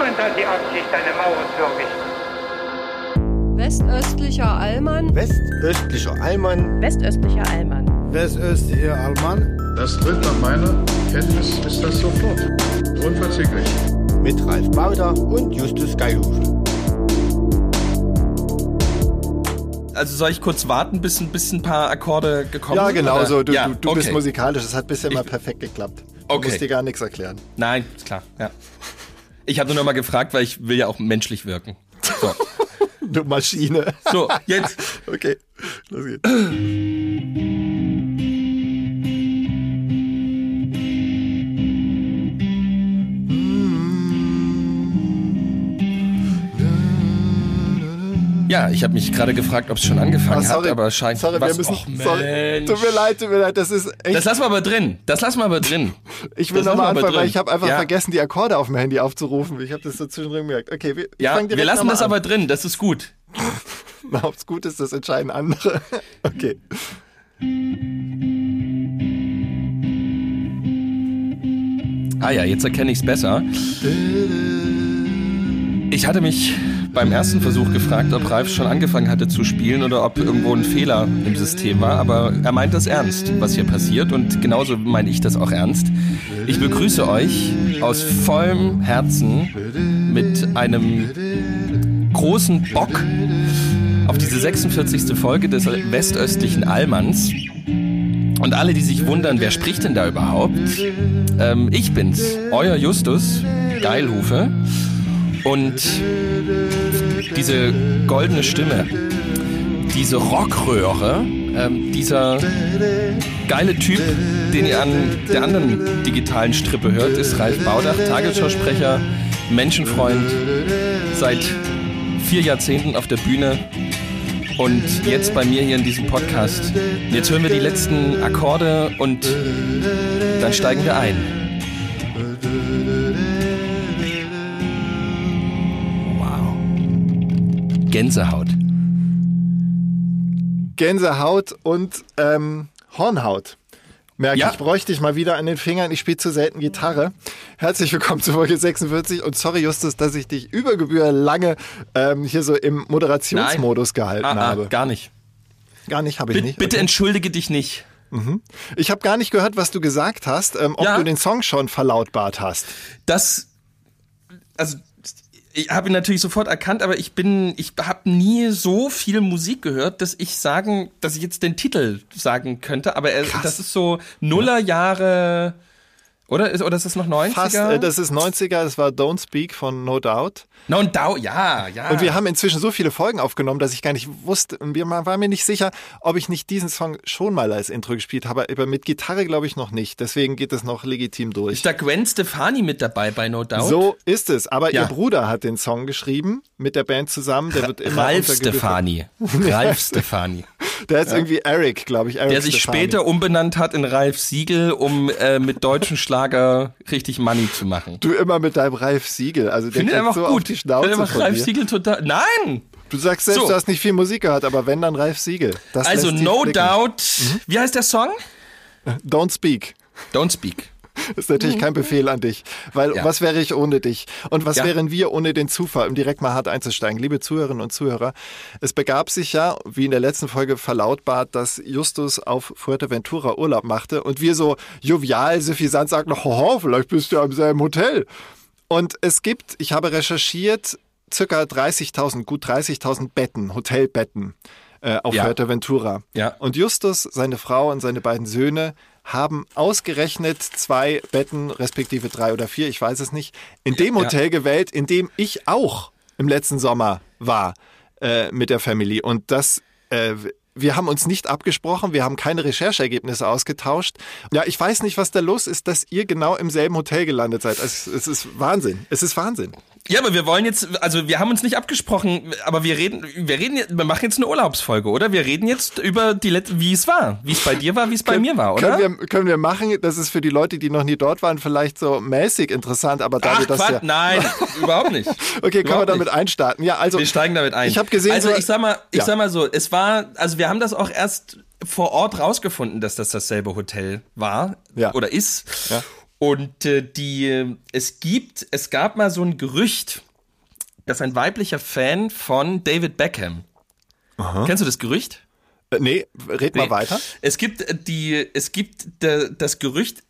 Niemand hat die Absicht, eine Mauer zu errichten. Westöstlicher Allmann. Westöstlicher Allmann. Westöstlicher Allmann. Westöstlicher Allmann. Das tritt nach meiner Kenntnis ist das sofort. Unverzüglich. Mit Ralf Bauder und Justus Geilhufe. Also soll ich kurz warten, bis ein bisschen ein paar Akkorde gekommen Ja, sind? genau oder? so. Du, ja, du, du okay. bist musikalisch. Das hat bisher immer perfekt geklappt. Du Okay. musst dir gar nichts erklären. Nein, ist klar, ja. Ich habe nur noch mal gefragt, weil ich will ja auch menschlich wirken. So, Du Maschine. so jetzt. Okay, los geht's. Ja, ich habe mich gerade gefragt, ob es schon angefangen Ah, sorry. hat, aber scheint Sorry, was, wir müssen. Och, sorry. Tut mir leid, tut mir leid. Das ist echt. Das lassen wir aber drin. Das lassen wir aber drin. ich will nochmal anfangen, weil ich habe einfach Ja. vergessen, die Akkorde auf dem Handy aufzurufen. Ich habe das so zwischendrin gemerkt. Okay, wir, Ja, fang direkt wir lassen das an. aber drin. Das ist gut. Ob es gut ist, das entscheiden andere. Okay. Ah ja, jetzt erkenne ich es besser. Ich hatte mich beim ersten Versuch gefragt, ob Ralf schon angefangen hatte zu spielen oder ob irgendwo ein Fehler im System war, aber er meint das ernst, was hier passiert und genauso meine ich das auch ernst. Ich begrüße euch aus vollem Herzen mit einem großen Bock auf diese 46. Folge des westöstlichen Allmanns. Und alle, die sich wundern, wer spricht denn da überhaupt? Ähm, ich bin's, euer Justus Geilhufe. Und diese goldene Stimme, diese Rockröhre, ähm, dieser geile Typ, den ihr an der anderen digitalen Strippe hört, ist Ralf Baudach, Tagesschausprecher, Menschenfreund, seit vier Jahrzehnten auf der Bühne und jetzt bei mir hier in diesem Podcast. Jetzt hören wir die letzten Akkorde und dann steigen wir ein. Gänsehaut. Gänsehaut und ähm, Hornhaut. Merke Ja. ich, bräuchte ich mal wieder an den Fingern. Ich spiele zu selten Gitarre. Herzlich willkommen zu Folge 46 und sorry Justus, dass ich dich über Gebühr lange ähm, hier so im Moderationsmodus gehalten Ah, ah, habe. gar nicht. Gar nicht, habe ich nicht. bitte Okay. entschuldige dich nicht. Ich habe gar nicht gehört, was du gesagt hast, ähm, ob Ja. du den Song schon verlautbart hast. Das, also ich habe ihn natürlich sofort erkannt, aber ich bin, ich habe nie so viel Musik gehört, dass ich sagen, dass ich jetzt den Titel sagen könnte. Aber er, das ist so Nullerjahre, oder ist oder ist das noch 90er? Fast, äh, das ist 90er, das war Don't Speak von No Doubt. No, Dau, ja, ja. Und wir haben inzwischen so viele Folgen aufgenommen, dass ich gar nicht wusste, und wir waren mir nicht sicher, ob ich nicht diesen Song schon mal als Intro gespielt habe, aber mit Gitarre glaube ich noch nicht. Deswegen geht es noch legitim durch. ist da Gwen Stefani mit dabei bei No Doubt? So ist es. Aber Ja. ihr Bruder hat den Song geschrieben mit der Band zusammen. Der wird immer Ralf. Stefani. Ralf Stefani. Der ist irgendwie Eric, glaube ich. Eric Der sich Stefani. später umbenannt hat in Ralf Siegel, um äh, mit deutschen Schlager richtig Money zu machen. Du immer mit deinem Ralf Siegel. Also der Finde einfach so gut. die Schnauze Finde einfach Ralf dir. Siegel total. Nein! Du sagst selbst, So. du hast nicht viel Musik gehört, aber wenn, dann Ralf Siegel. Das Also No. Doubt. Wie heißt der Song? Don't Speak. Don't Speak. ist natürlich kein Befehl an dich. Weil Ja. was wäre ich ohne dich? Und was Ja. wären wir ohne den Zufall, um direkt mal hart einzusteigen? Liebe Zuhörerinnen und Zuhörer, es begab sich ja, wie in der letzten Folge verlautbart, dass Justus auf Fuerteventura Urlaub machte und wir so jovial, suffisant sagten, hoho, vielleicht bist du ja im selben Hotel. Und es gibt, ich habe recherchiert, circa 30.000, gut 30.000 Betten, Hotelbetten äh, auf Ja. Fuerteventura. Ja. Und Justus, seine Frau und seine beiden Söhne haben ausgerechnet zwei Betten, respektive drei oder vier, ich weiß es nicht, in dem Ja. Hotel gewählt, in dem ich auch im letzten Sommer war äh, mit der Family. Und das, äh, wir haben uns nicht abgesprochen, wir haben keine Rechercheergebnisse ausgetauscht. Ja, ich weiß nicht, was da los ist, dass ihr genau im selben Hotel gelandet seid. Es, es ist Wahnsinn. Es ist Wahnsinn. Ja, aber wir wollen jetzt, also wir haben uns nicht abgesprochen, aber wir reden, wir reden, jetzt- wir machen jetzt eine Urlaubsfolge, oder? Wir reden jetzt über die letzte, wie es war, wie es bei dir war, wie es bei mir war, oder? Können wir, können wir machen. Das ist für die Leute, die noch nie dort waren, vielleicht so mäßig interessant, aber da Ach, wir das Quatsch, ja. nein, überhaupt nicht. Okay, können wir Überhaupt damit nicht. einstarten? Ja, also. Wir steigen damit ein. Ich habe gesehen, Also ich sag mal, ich Ja. sag mal so, es war, also wir haben das auch erst vor Ort rausgefunden, dass das dasselbe Hotel war Ja. oder ist. Ja. Und äh, die, es gibt, es gab mal so ein Gerücht, dass ein weiblicher Fan von David Beckham. Kennst du das Gerücht? Äh, nee, red mal Nee. weiter. Es gibt äh, die, es gibt äh, das Gerücht,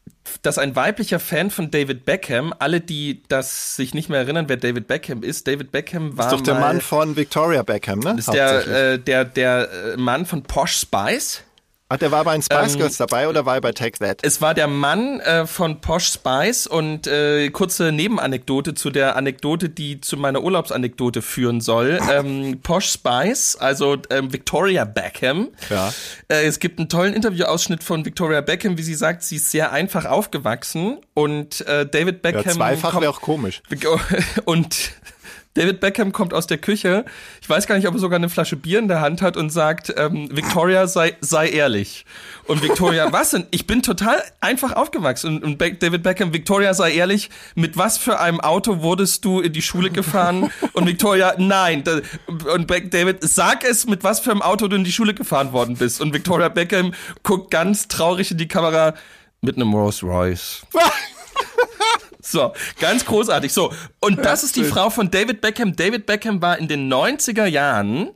dass ein weiblicher Fan von David Beckham, alle, die das sich nicht mehr erinnern, wer David Beckham ist, David Beckham war Ist doch der mal, Mann von Victoria Beckham, ne? ist der, äh, der, der äh, Mann von Posh Spice. Ach, der war bei den Spice ähm, Girls dabei oder war er bei Take That? Es war der Mann äh, von Posh Spice und äh, kurze Nebenanekdote zu der Anekdote, die zu meiner Urlaubsanekdote führen soll. Ähm, Posh Spice, also ähm, Victoria Beckham. Ja. Äh, es gibt einen tollen Interviewausschnitt von Victoria Beckham, wie sie sagt, sie ist sehr einfach aufgewachsen und äh, David Ja, Beckham zweifach kommt- wäre auch komisch. und David Beckham kommt aus der Küche. Ich weiß gar nicht, ob er sogar eine Flasche Bier in der Hand hat und sagt, ähm, Victoria, sei, sei ehrlich. Und Victoria, was denn? Ich bin total einfach aufgewachsen. Und, und Be David Beckham, Victoria, sei ehrlich, mit was für einem Auto wurdest du in die Schule gefahren? Und Victoria, nein. Und Be David, sag es, mit was für einem Auto du in die Schule gefahren worden bist. Und Victoria Beckham guckt ganz traurig in die Kamera mit einem Rolls Royce. So, ganz großartig. So, und das ist die Frau von David Beckham. David Beckham war in den 90er Jahren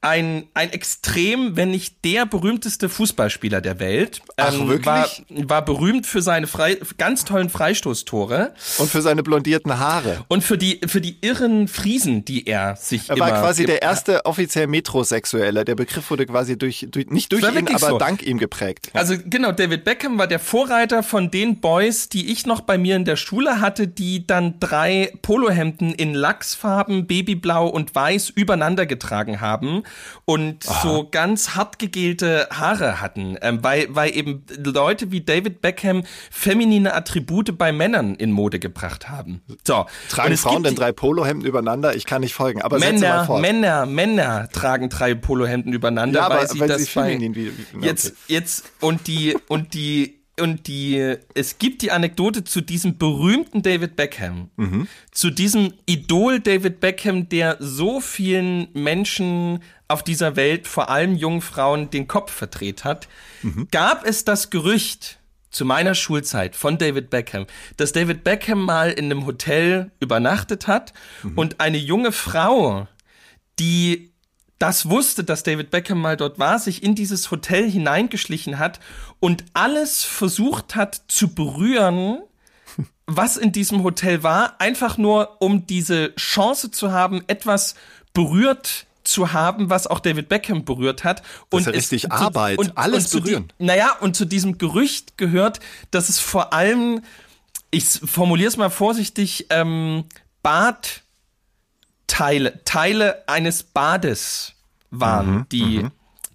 ein, ein extrem, wenn nicht der berühmteste Fußballspieler der Welt. Ach, wirklich? War, war berühmt für seine frei, ganz tollen Freistoßtore Und für seine blondierten Haare. und für die, für die irren Friesen, die er sich Er war quasi der erste offiziell Metrosexuelle. Der Begriff wurde quasi durch, durch nicht durch ihn, aber so. dank ihm geprägt. Also genau, David Beckham war der Vorreiter von den Boys, die ich noch bei mir in der Schule hatte, die dann drei Polohemden in Lachsfarben, Babyblau und Weiß übereinander getragen haben und so ganz hart gegelte Haare hatten, ähm, weil, weil eben Leute wie David Beckham feminine Attribute bei Männern in Mode gebracht haben. So, Tragen Frauen denn drei Polohemden übereinander? Ich kann nicht folgen. Aber Männer. Männer, Männer tragen drei Polohemden übereinander, Ja, aber weil sie weil das sie bei, feminin wie- wie- jetzt, okay. jetzt und die und die und die es gibt die Anekdote zu diesem berühmten David Beckham, Mhm. zu diesem Idol David Beckham, der so vielen Menschen auf dieser Welt, vor allem jungen Frauen, den Kopf verdreht hat, Mhm. gab es das Gerücht zu meiner Schulzeit von David Beckham, dass David Beckham mal in einem Hotel übernachtet hat Mhm. und eine junge Frau, die das wusste, dass David Beckham mal dort war, sich in dieses Hotel hineingeschlichen hat und alles versucht hat zu berühren, was in diesem Hotel war, einfach nur um diese Chance zu haben, etwas berührt zu haben, was auch David Beckham berührt hat. Das ist ja richtig Arbeit, alles zu die- berühren. Naja, und zu diesem Gerücht gehört, dass es vor allem, ich formuliere es mal vorsichtig, ähm, Bad Teile, Teile eines Bades waren, die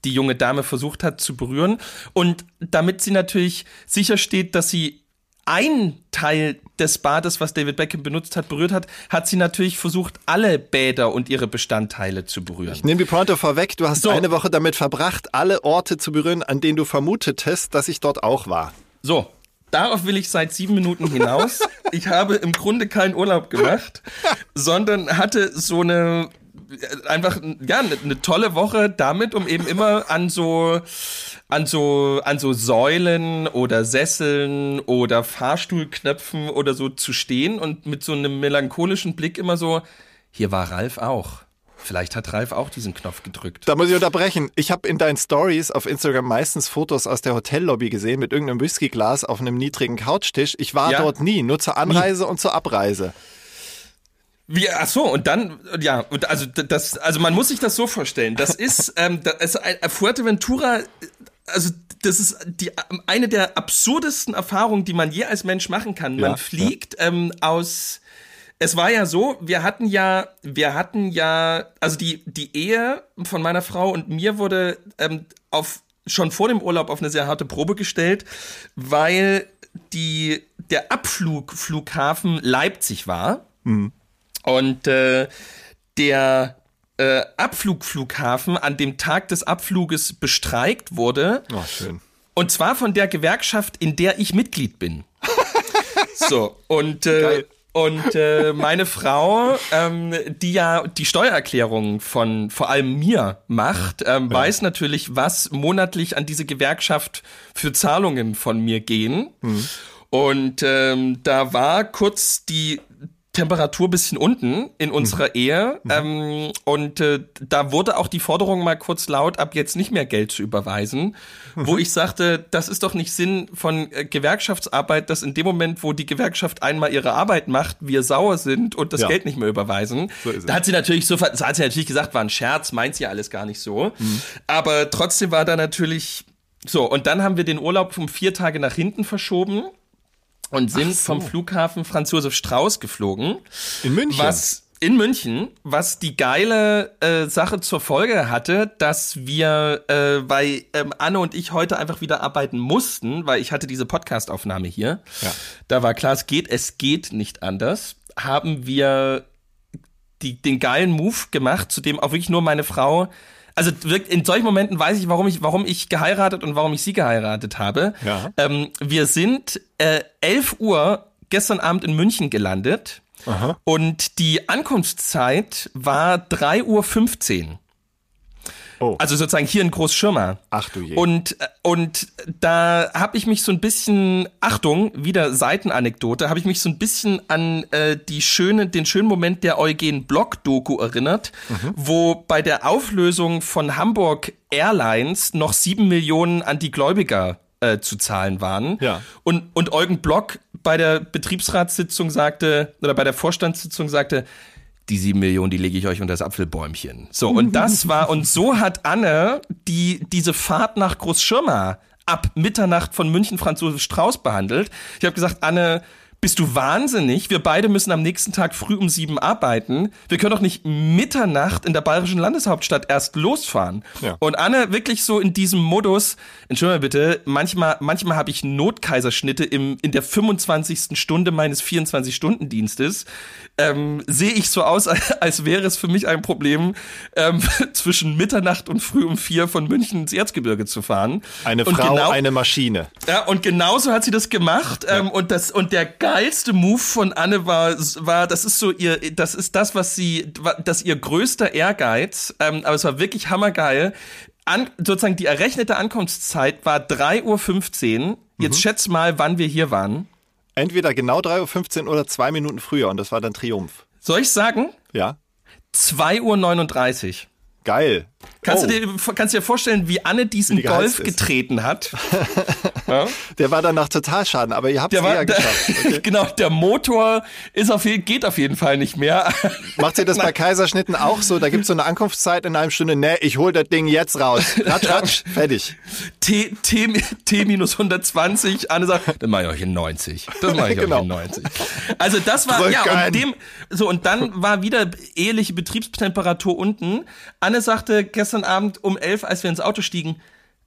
die junge Dame versucht hat zu berühren. Und damit sie natürlich sichersteht, dass sie ein Teil des Bades, was David Beckham benutzt hat, berührt hat, hat sie natürlich versucht, alle Bäder und ihre Bestandteile zu berühren. Nimm die Pointe vorweg. Du hast So. eine Woche damit verbracht, alle Orte zu berühren, an denen du vermutetest, dass ich dort auch war. So, darauf will ich seit sieben Minuten hinaus. Ich habe im Grunde keinen Urlaub gemacht, sondern hatte so eine einfach ja eine, eine tolle Woche damit, um eben immer an so an so an so Säulen oder Sesseln oder Fahrstuhlknöpfen oder so zu stehen und mit so einem melancholischen Blick immer so hier war Ralf auch. Vielleicht hat Ralf auch diesen Knopf gedrückt. Da muss ich unterbrechen. Ich habe in deinen Stories auf Instagram meistens Fotos aus der Hotellobby gesehen mit irgendeinem Whiskyglas auf einem niedrigen Couchtisch. Ich war Ja. dort nie, nur zur Anreise und zur Abreise. Wie, ach so, und dann, ja, und also das, also man muss sich das so vorstellen. Das ist, ähm, das ist ein, Fuerteventura, äh, also das ist die eine der absurdesten Erfahrungen, die man je als Mensch machen kann. Man Ja, fliegt ähm, aus. Es war ja so, wir hatten ja, wir hatten ja, also die die Ehe von meiner Frau und mir wurde ähm, auf schon vor dem Urlaub auf eine sehr harte Probe gestellt, weil die der Abflugflughafen Leipzig war. Und äh, der äh, Abflugflughafen an dem Tag des Abfluges bestreikt wurde. Oh, schön. Und zwar von der Gewerkschaft, in der ich Mitglied bin. so, und, äh. Und äh, meine Frau, ähm, die ja die Steuererklärung von vor allem mir macht, ähm, weiß natürlich, was monatlich an diese Gewerkschaft für Zahlungen von mir gehen. Und ähm, da war kurz die Temperatur bisschen unten in unserer Mhm. Ehe. Ähm, und äh, da wurde auch die Forderung mal kurz laut, ab jetzt nicht mehr Geld zu überweisen. Mhm. Wo ich sagte, das ist doch nicht Sinn von äh, Gewerkschaftsarbeit, dass in dem Moment, wo die Gewerkschaft einmal ihre Arbeit macht, wir sauer sind und das Ja. Geld nicht mehr überweisen. So da hat sie natürlich so, hat sie natürlich gesagt, war ein Scherz, meint sie alles gar nicht so. Mhm. Aber trotzdem war da natürlich so. Und dann haben wir den Urlaub um vier Tage nach hinten verschoben und sind so. vom Flughafen Franz Josef Strauß geflogen. In München. Was in München, was die geile äh, Sache zur Folge hatte, dass wir, äh, weil ähm, Anne und ich heute einfach wieder arbeiten mussten, weil ich hatte diese Podcastaufnahme hier. Ja. Da war klar, es geht, es geht nicht anders. Haben wir die, den geilen Move gemacht, zu dem auch wirklich nur meine Frau. Also in solchen Momenten weiß ich, warum ich, warum ich geheiratet und warum ich sie geheiratet habe. Ja. Ähm, wir sind äh, 11 Uhr gestern Abend in München gelandet und die Ankunftszeit war 3.15 Uhr. Oh. Also sozusagen hier in Großschirmer. Ach du je. Und, äh, und da habe ich mich so ein bisschen, Achtung, wieder Seitenanekdote, habe ich mich so ein bisschen an äh, die schöne, den schönen Moment der Eugen Block-Doku erinnert, Mhm. wo bei der Auflösung von Hamburg Airlines noch sieben Millionen an die Gläubiger äh, zu zahlen waren. Ja. Und, und Eugen Block bei der Betriebsratssitzung sagte, oder bei der Vorstandssitzung sagte, die sieben Millionen, die lege ich euch unter das Apfelbäumchen. So, und das war, und so hat Anne die, diese Fahrt nach Großschirma ab Mitternacht von München Franz Josef Strauß behandelt. Ich habe gesagt, Anne, bist du wahnsinnig? Wir beide müssen am nächsten Tag früh um sieben arbeiten. Wir können doch nicht Mitternacht in der bayerischen Landeshauptstadt erst losfahren. Ja. Und Anne wirklich so in diesem Modus, entschuldige bitte, manchmal, manchmal habe ich Notkaiserschnitte im, in der 25. Stunde meines 24-Stunden-Dienstes. Ähm, sehe ich so aus, als wäre es für mich ein Problem, ähm, zwischen Mitternacht und früh um vier von München ins Erzgebirge zu fahren. eine Und Frau, genau- eine Maschine. ja, und genauso hat sie das gemacht. Ähm, und das und der geilste Move von Anne war, war, das ist so ihr, das ist das, was sie, das ihr größter Ehrgeiz. Ähm, aber es war wirklich hammergeil. An, sozusagen die errechnete Ankunftszeit war 3.15 Uhr. Jetzt schätz mal, wann wir hier waren. Entweder genau 3.15 Uhr oder zwei Minuten früher und das war dann Triumph. Soll ich sagen? Ja? 2.39 Uhr. Geil. Kannst, Oh, du dir, kannst du dir vorstellen, wie Anne diesen Wie Golf getreten hat? ja? Der war danach Totalschaden, aber ihr habt es eher der, geschafft. Okay. genau, der Motor ist auf geht auf jeden Fall nicht mehr. Macht ihr das bei Kaiserschnitten auch so? Da gibt's so eine Ankunftszeit in einer Stunde. Ne, ich hol das Ding jetzt raus. Ratsch, ratsch, fertig. T, T, T minus 120, Anne sagt, dann mache ich euch in 90. Das mache ich Genau. euch in 90. Also das war, ja, Drücken. und dem, so, und dann war wieder eheliche Betriebstemperatur unten. Anne sagte gestern Abend um 11, als wir ins Auto stiegen,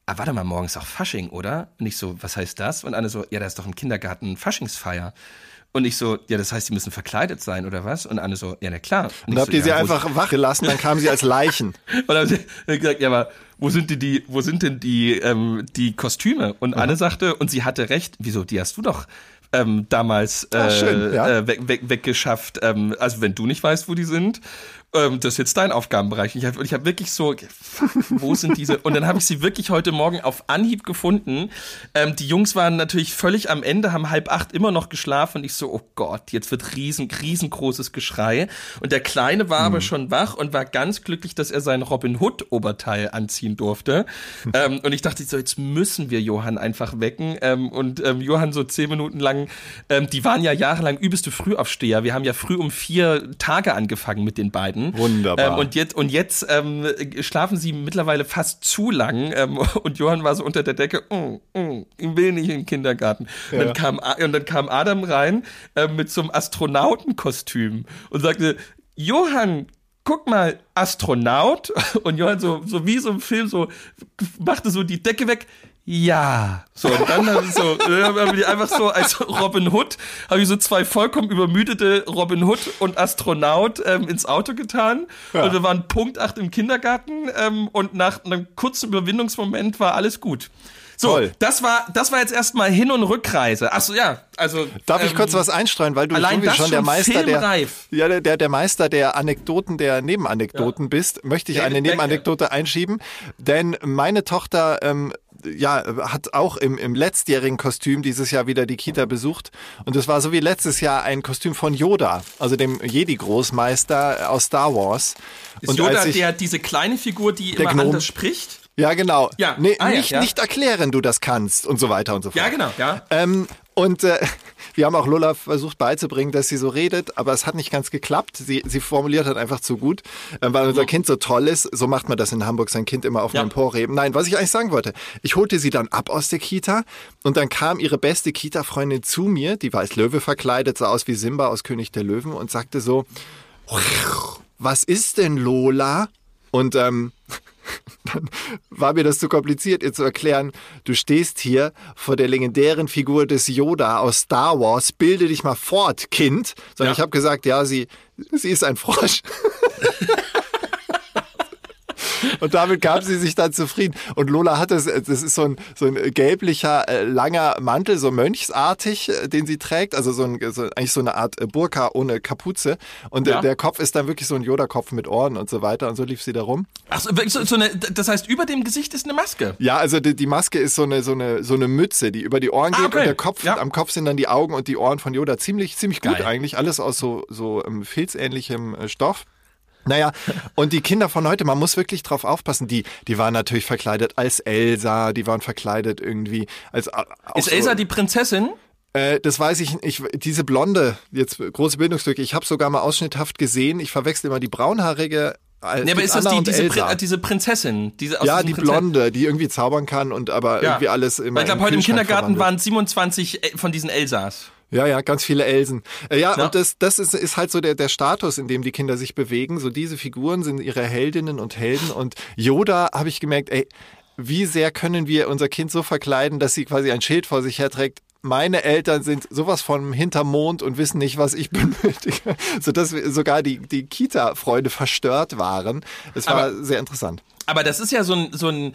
ah, warte mal, morgen ist auch Fasching, oder? Und ich so, was heißt das? Und Anne so, ja, da ist doch im Kindergarten Faschingsfeier. Und ich so, ja, das heißt, die müssen verkleidet sein, oder was? Und Anne so, ja, na klar. Und Und ich habt so, ihr sie ja, einfach wach gelassen, dann kamen sie als Leichen. und dann haben sie gesagt, ja, aber wo sind denn die, wo sind denn die, ähm, die Kostüme? Und Anne sagte, und sie hatte recht, wieso, die hast du doch ähm, damals äh, Ah, schön, ja. äh, weg, weg, weggeschafft. Ähm, also wenn du nicht weißt, wo die sind, ähm, das ist jetzt dein Aufgabenbereich. Und ich habe ich hab wirklich so, wo sind diese? Und dann habe ich sie wirklich heute Morgen auf Anhieb gefunden. Ähm, die Jungs waren natürlich völlig am Ende, haben halb acht immer noch geschlafen. Und ich so, oh Gott, jetzt wird riesen, riesengroßes Geschrei. Und der Kleine war Mhm. aber schon wach und war ganz glücklich, dass er sein Robin Hood Oberteil anziehen durfte. ähm, und ich dachte so, jetzt müssen wir Johann einfach wecken. Ähm, und ähm, Johann so zehn Minuten lang, ähm, die waren ja jahrelang übelste Frühaufsteher. Wir haben ja früh um vier Tage angefangen mit den beiden. Wunderbar. Ähm, und jetzt, und jetzt ähm, schlafen sie mittlerweile fast zu lang. Ähm, und Johann war so unter der Decke, mm, mm, ich will nicht in den Kindergarten. Und, dann kam, und dann kam Adam rein ähm, mit so einem Astronautenkostüm und sagte, Johann, guck mal, Astronaut. Und Johann so, so wie so im Film so, machte so die Decke weg. Ja. So, und dann haben so, dann haben die einfach so als Robin Hood, habe ich so zwei vollkommen übermüdete Robin Hood und Astronaut ähm, ins Auto getan. Und wir waren Punkt acht im Kindergarten ähm, und nach einem kurzen Überwindungsmoment war alles gut. So, Toll. das war, das war jetzt erstmal Hin- und Rückreise. Ach so, ja, also. Darf ich ähm, kurz was einstreuen, weil du allein das schon der Meister der, ja, der, der, der Meister der Anekdoten, der Nebenanekdoten bist, möchte ich Ja, eine. Nebenanekdote einschieben. Denn meine Tochter ähm, ja, hat auch im, im letztjährigen Kostüm dieses Jahr wieder die Kita besucht. Und es war so wie letztes Jahr ein Kostüm von Yoda, also dem Jedi-Großmeister aus Star Wars. Ist und Yoda ich, der, diese kleine Figur, die Der immer Gnom. anders spricht? ja, genau. Ja. Nee, Ah, ja, nicht, ja. nicht erklären, du das kannst und so weiter und so fort. Ja, genau, ja. Ähm, und äh, wir haben auch Lola versucht beizubringen, dass sie so redet, aber es hat nicht ganz geklappt. Sie, sie formuliert halt einfach zu gut, äh, weil unser Kind so toll ist. So macht man das in Hamburg, sein Kind immer auf Ja. einem Emporheben. Nein, was ich eigentlich sagen wollte, ich holte sie dann ab aus der Kita und dann kam ihre beste Kita-Freundin zu mir, die war als Löwe verkleidet, sah aus wie Simba aus König der Löwen und sagte so, was ist denn Lola? Und ähm, dann war mir das zu kompliziert, ihr zu erklären, du stehst hier vor der legendären Figur des Yoda aus Star Wars, bilde dich mal fort, Kind. Sondern Ja. ich habe gesagt, ja, sie, sie ist ein Frosch. Und damit gab sie sich dann zufrieden. Und Lola hat das, das ist so ein, so ein gelblicher, äh, langer Mantel, so mönchsartig, äh, den sie trägt. Also so, ein, so eigentlich so eine Art äh, Burka ohne Kapuze. Und Ja. der, Kopf ist dann wirklich so ein Yoda-Kopf mit Ohren und so weiter. Und so lief sie da rum. Ach so, so, so eine, das heißt, über dem Gesicht ist eine Maske. Ja, also die, die Maske ist so eine, so, eine, so eine Mütze, die über die Ohren Ah, geht okay. und der Kopf, Ja. am Kopf sind dann die Augen und die Ohren von Yoda. Ziemlich, ziemlich gut Geil. eigentlich. Alles aus so, so ähm, filzähnlichem äh, Stoff. Naja, und die Kinder von heute, man muss wirklich drauf aufpassen, die, die waren natürlich verkleidet als Elsa, die waren verkleidet irgendwie als... auch Ist so, Elsa die Prinzessin? äh, das weiß ich nicht. Diese blonde, jetzt große Bildungslücke, ich habe sogar mal ausschnitthaft gesehen. Ich verwechsel immer die braunhaarige. Äh, Nee, aber gibt's ist das die, diese. Prin äh, diese Prinzessin? Diese, ja, die Prinzess- blonde, die irgendwie zaubern kann und aber Ja. irgendwie alles immer. Weil ich glaube, heute im Kindergarten verwandelt. waren 27 El- von diesen Elsas. Ja, ja, ganz viele Elsen. Äh, ja, Ja. und das, das ist, ist halt so der, der Status, in dem die Kinder sich bewegen. So diese Figuren sind ihre Heldinnen und Helden. Und Yoda habe ich gemerkt, ey, wie sehr können wir unser Kind so verkleiden, dass sie quasi ein Schild vor sich herträgt. Meine Eltern sind sowas von hinterm Mond und wissen nicht, was ich benötige. Sodass wir- sogar die, die Kita-Freunde verstört waren. Es war Aber- sehr interessant. Aber das ist ja so ein, so ein,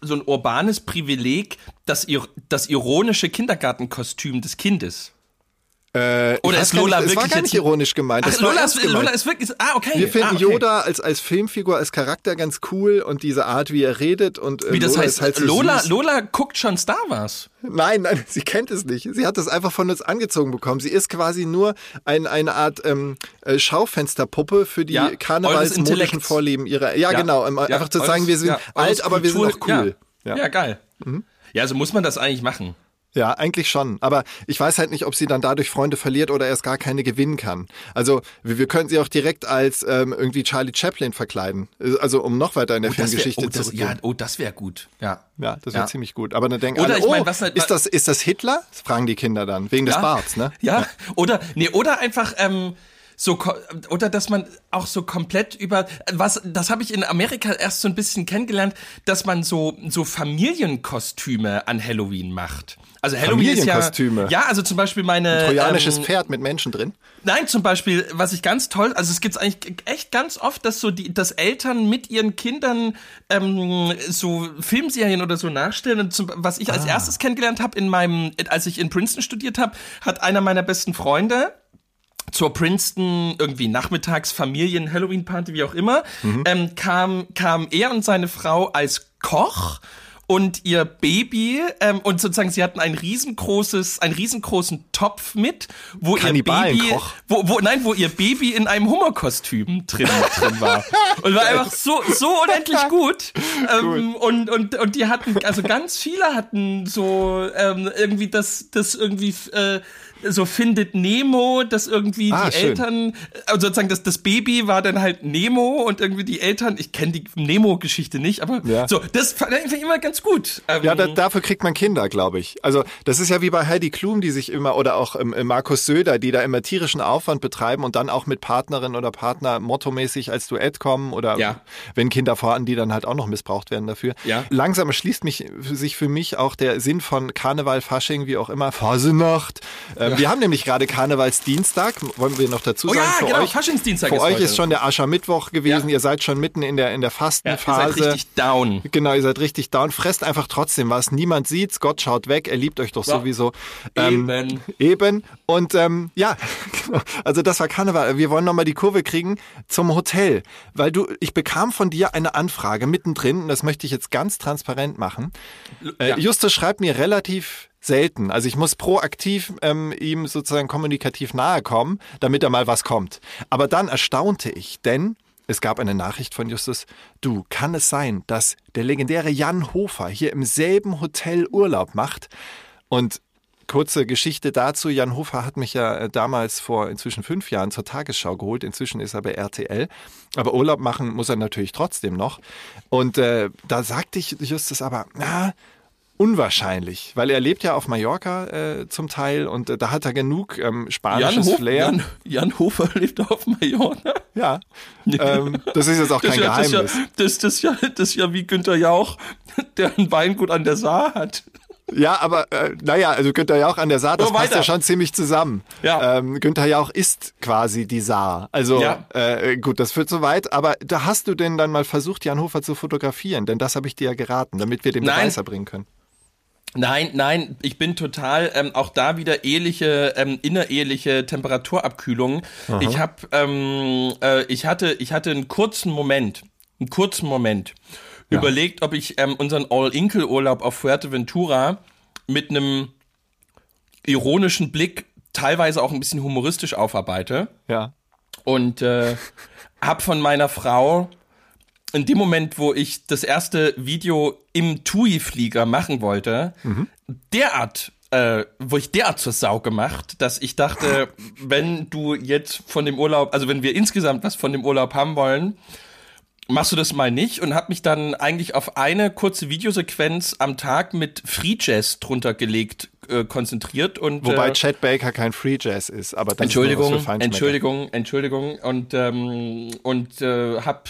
so ein urbanes Privileg, das, das ironische Kindergartenkostüm des Kindes. Äh, Oder ist Lola nicht, es war wirklich gar nicht ironisch gemeint. Ach, Das Lola ist, gemeint. Lola ist wirklich. Ah, okay. Wir finden ah, okay. Yoda als, als Filmfigur, als Charakter ganz cool und diese Art, wie er redet und äh, Wie das Lola heißt, halt so Lola, süß. Lola guckt schon Star Wars. Nein, nein, sie kennt es nicht. Sie hat das einfach von uns angezogen bekommen. Sie ist quasi nur ein, eine Art ähm, äh, Schaufensterpuppe für die Ja, karnevalsmodischen. Vorlieben ihrer. Ja, genau. Um, einfach zu eures- zeigen, wir sind ja, alt, aber wir sind noch cool. Ja, Ja. ja. geil. Ja, so muss man das eigentlich machen. Ja, eigentlich schon. Aber ich weiß halt nicht, ob sie dann dadurch Freunde verliert oder erst gar keine gewinnen kann. Also wir, wir können sie auch direkt als ähm, irgendwie Charlie Chaplin verkleiden. Also um noch weiter in der wär, Filmgeschichte oh, das, ja, oh, das wäre gut. Ja. Ja, das wäre Ja. ziemlich gut. Aber dann denken Oder alle, ich mein, oh, was halt- ist, das, ist das Hitler? Das fragen die Kinder dann, wegen des Ja. Barts, ne? Ja, oder nee, oder einfach ähm, so oder dass man auch so komplett über was das habe ich in Amerika erst so ein bisschen kennengelernt, dass man so so Familienkostüme an Halloween macht. Also Halloween ist ja Familienkostüme? ja, also zum Beispiel meine Trojanisches ähm, Pferd mit Menschen drin. Nein, zum Beispiel, was ich ganz toll, also es gibt's eigentlich echt ganz oft, dass so die, dass Eltern mit ihren Kindern ähm, so Filmserien oder so nachstellen. Und zum, was ich als Ah. erstes kennengelernt habe in meinem, als ich in Princeton studiert habe, hat einer meiner besten Freunde zur Princeton irgendwie nachmittags Familien Halloween Party wie auch immer Mhm. ähm, kam kam er und seine Frau als Koch und ihr Baby ähm, und sozusagen sie hatten ein riesengroßes einen riesengroßen Topf mit wo ihr Baby wo, wo nein wo ihr Baby in einem Hummerkostüm drin drin war. Und war einfach so so unendlich gut. Ähm, und und und die hatten also ganz viele hatten so ähm, irgendwie das das irgendwie äh, so findet Nemo, dass irgendwie Ah, die schön. Eltern, also sozusagen das, das Baby war dann halt Nemo und irgendwie die Eltern, ich kenne die Nemo-Geschichte nicht, aber Ja. so, das fand ich immer ganz gut. Ähm, Ja, da, dafür kriegt man Kinder, glaube ich. Also das ist ja wie bei Heidi Klum, die sich immer, oder auch ähm, Markus Söder, die da immer tierischen Aufwand betreiben und dann auch mit Partnerin oder Partner mottomäßig als Duett kommen oder Ja. wenn Kinder vorhanden, die dann halt auch noch missbraucht werden dafür. Ja. Langsam erschließt mich, sich für mich auch der Sinn von Karneval, Fasching, wie auch immer, Fasenacht. Ähm, Wir haben nämlich gerade Karnevalsdienstag, wollen wir noch dazu Oh sagen. ja, für genau, euch, Faschingsdienstag Für ist euch heute. ist schon der Aschermittwoch gewesen, Ja. ihr seid schon mitten in der, in der ja, ihr Fastenphase. seid richtig down. Genau, ihr seid richtig down. Fresst einfach trotzdem was. Niemand sieht's. Gott schaut weg. Er liebt euch doch Ja. sowieso. Ähm, Eben. Eben. Und ähm, ja, Also das war Karneval. Wir wollen nochmal die Kurve kriegen zum Hotel, weil du, ich bekam von dir eine Anfrage mittendrin, und das möchte ich jetzt ganz transparent machen. Äh, Justus schreibt mir relativ selten. Also ich muss proaktiv ähm, ihm sozusagen kommunikativ nahe kommen, damit er mal was kommt. Aber dann erstaunte ich, denn es gab eine Nachricht von Justus, du, kann es sein, dass der legendäre Jan Hofer hier im selben Hotel Urlaub macht? Und kurze Geschichte dazu. Jan Hofer hat mich ja äh, damals vor inzwischen fünf Jahren zur Tagesschau geholt. Inzwischen ist er bei RTL. Aber Urlaub machen muss er natürlich trotzdem noch. Und äh, da sagte ich Justus aber, na, unwahrscheinlich, weil er lebt ja auf Mallorca äh, zum Teil und äh, da hat er genug ähm, spanisches Jan, Flair. Jan, Jan Hofer lebt auf Mallorca. Ja, ähm, das ist jetzt auch kein das, ja, das, Geheimnis. ja, das, das, ja, das ist ja wie Günther Jauch, der ein Weingut an der Saar hat. Ja, aber äh, naja, also Günther Jauch an der Saar, das passt ja schon ziemlich zusammen. Ja. Ähm, Günther Jauch ist quasi die Saar. Also Ja. äh, gut, das führt so weit. Aber da hast du denn dann mal versucht, Jan Hofer zu fotografieren? Denn das habe ich dir ja geraten, damit wir den. Beweis erbringen können. Nein, nein, ich bin total ähm, auch da wieder eheliche, ähm, innereheliche Temperaturabkühlung. Ich habe, ähm, äh, ich hatte, ich hatte einen kurzen Moment, einen kurzen Moment überlegt, ob ich ähm, unseren All-Inkle-Urlaub auf Fuerteventura mit einem ironischen Blick, teilweise auch ein bisschen humoristisch aufarbeite Ja. und äh, hab von meiner Frau in dem Moment, wo ich das erste Video im TUI-Flieger machen wollte, derart, äh, wo ich derart zur Sau gemacht, dass ich dachte, wenn du jetzt von dem Urlaub, also wenn wir insgesamt was von dem Urlaub haben wollen, machst du das mal nicht und hab mich dann eigentlich auf eine kurze Videosequenz am Tag mit Free Jazz drunter gelegt äh, konzentriert und Wobei äh, Chet Baker kein Free Jazz ist, aber das Entschuldigung, ist. Entschuldigung, Entschuldigung und ähm, und äh, hab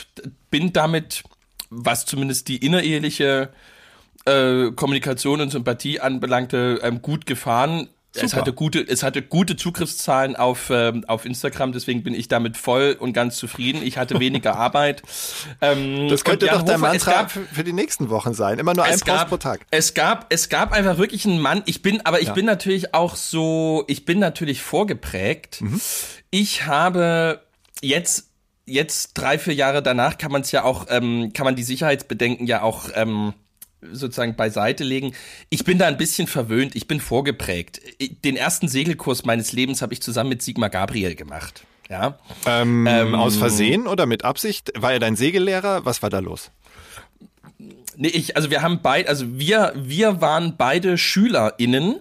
bin damit, was zumindest die innereheliche äh, Kommunikation und Sympathie anbelangte, ähm, gut gefahren. Es hatte gute, es hatte gute Zugriffszahlen auf ähm, auf Instagram, deswegen bin ich damit voll und ganz zufrieden. Ich hatte weniger Arbeit. Ähm, Das könnte doch dein Mantra gab- für, die nächsten Wochen sein. Immer nur ein es Post gab, pro Tag. Es gab, es gab einfach wirklich einen Mann. Ich bin, aber ich Ja. bin natürlich auch so, ich bin natürlich vorgeprägt. Mhm. Ich habe jetzt, jetzt drei, vier Jahre danach kann man es ja auch, ähm, kann man die Sicherheitsbedenken ja auch ähm, sozusagen beiseite legen. Ich bin da ein bisschen verwöhnt. Ich bin vorgeprägt. Den ersten Segelkurs meines Lebens habe ich zusammen mit Sigmar Gabriel gemacht. Ja. Ähm, Ähm, aus Versehen oder mit Absicht? War er dein Segellehrer? Was war da los? Nee, ich, also wir haben beide, also wir, wir waren beide SchülerInnen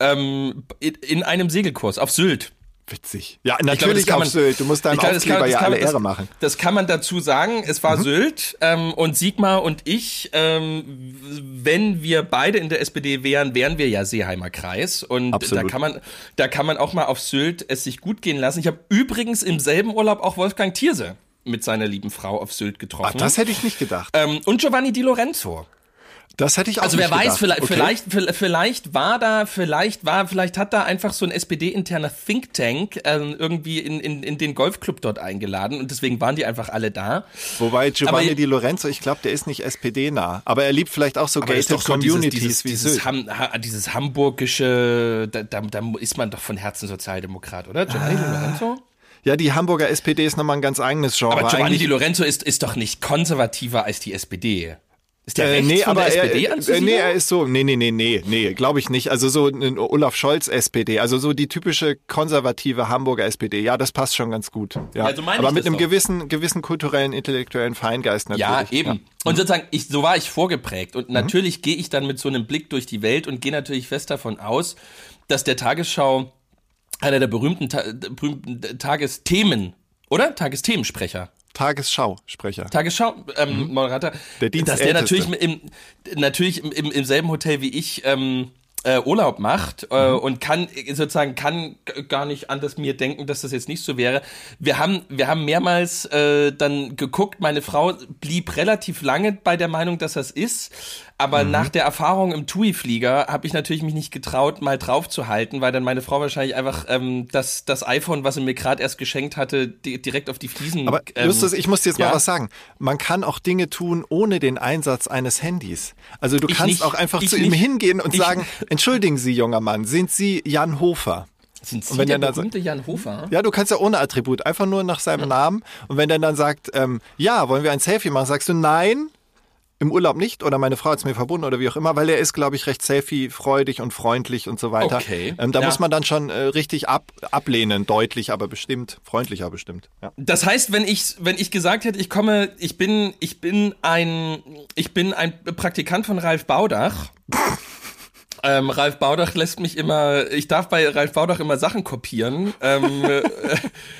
ähm, in, in einem Segelkurs auf Sylt. Witzig. Ja, natürlich kann auf man- Sylt. Du musst glaube, das Aufkleber kann- ja alle Ehre machen. Mhm. Das kann man dazu sagen. Es war Sylt ähm, und Sigmar und ich, ähm, wenn wir beide in der SPD wären, wären wir ja Seeheimer Kreis. Und Absolut. da kann man, da kann man auch mal auf Sylt es sich gut gehen lassen. Ich habe übrigens im selben Urlaub auch Wolfgang Thierse mit seiner lieben Frau auf Sylt Ach, getroffen. das hätte ich nicht gedacht. ähm, und Giovanni Di Lorenzo. Das hätte ich auch Also wer weiß, vielleicht, Okay. vielleicht, vielleicht, war da, vielleicht war, vielleicht hat da einfach so ein SPD-interner Think Tank ähm, irgendwie in, in, in den Golfclub dort eingeladen und deswegen waren die einfach alle da. Wobei Giovanni Aber- Di Lorenzo, ich glaube, der ist nicht SPD-nah. Aber er liebt vielleicht auch so gated so dieses, Communities dieses, wie dieses. Ham, ha, dieses hamburgische, da, da, da ist man doch von Herzen Sozialdemokrat, oder? Giovanni Di Lorenzo? Ja, die Hamburger SPD ist nochmal ein ganz eigenes Genre. Aber Giovanni Eigentlich- Di Lorenzo ist, ist doch nicht konservativer als die SPD. Ist der Äh, nee, aber der SPD er, äh, anzusiedeln? nee, er ist so, nee, nee, nee, nee, nee, glaube ich nicht. Also so ein Olaf Scholz SPD, also so die typische konservative Hamburger SPD. Ja, das passt schon ganz gut. Ja, Ja, so meine aber mit einem doch. gewissen, gewissen kulturellen, intellektuellen Feingeist natürlich. Ja, eben. Und sozusagen, ich, so war ich vorgeprägt. Und natürlich gehe ich dann mit so einem Blick durch die Welt und gehe natürlich fest davon aus, dass der Tagesschau einer der berühmten, Ta berühmten Tagesthemen, oder? Tagesthemensprecher. Tagesschau-Sprecher. Tagesschau, ähm, Mhm. Der dass der natürlich im, natürlich im, im, im selben Hotel wie ich ähm, äh, Urlaub macht äh, Mhm. und kann sozusagen kann gar nicht anders mir denken, dass das jetzt nicht so wäre. Wir haben wir haben mehrmals äh, dann geguckt. Meine Frau blieb relativ lange bei der Meinung, dass das ist. Aber Mhm. nach der Erfahrung im TUI-Flieger habe ich natürlich mich nicht getraut, mal drauf zu halten, weil dann meine Frau wahrscheinlich einfach ähm, das, das iPhone, was sie mir gerade erst geschenkt hatte, di direkt auf die Fliesen. Aber ähm, Justus, ich muss dir jetzt ja. mal was sagen. Man kann auch Dinge tun ohne den Einsatz eines Handys. Also du Ich kannst nicht. auch einfach zu ihm nicht. hingehen und Ich- sagen, entschuldigen Sie, junger Mann, sind Sie Jan Hofer? Sind Sie Und wenn der dann berühmte Jan Hofer? Ja, du kannst ja ohne Attribut, einfach nur nach seinem Namen. Und wenn der dann sagt, ähm, ja, wollen wir ein Selfie machen, sagst du nein, im Urlaub nicht oder meine Frau hat es mir verbunden oder wie auch immer, weil er ist, glaube ich, recht selfie-freudig und freundlich und so weiter. Okay. Ähm, da Ja. muss man dann schon äh, richtig ab, ablehnen, deutlich, aber bestimmt, freundlicher bestimmt. Ja. Das heißt, wenn ich, wenn ich gesagt hätte, ich komme, ich bin, ich bin ein, ich bin ein Praktikant von Ralf Baudach. Ähm, Ralf Baudach lässt mich immer, ich darf bei Ralf Baudach immer Sachen kopieren. Ähm, äh,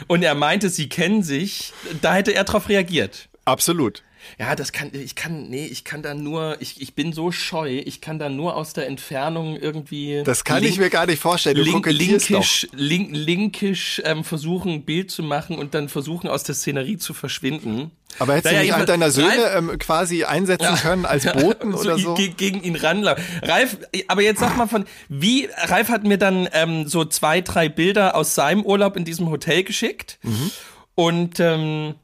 und er meinte, sie kennen sich. Da hätte er drauf reagiert. Absolut. Ja, das kann, ich kann, nee, ich kann da nur, ich, ich bin so scheu, ich kann da nur aus der Entfernung irgendwie. Das kann ich link- mir gar nicht vorstellen. Du link, linkisch, link, linkisch ähm, versuchen, ein Bild zu machen und dann versuchen, aus der Szenerie zu verschwinden. Aber hättest Naja, du nicht einen deiner Söhne ähm, quasi einsetzen können als Boten oder so? ge- Gegen ihn ranlaufen. Ralf, aber jetzt sag mal von, wie, Ralf hat mir dann ähm, so zwei, drei Bilder aus seinem Urlaub in diesem Hotel geschickt. Mhm. Und ähm,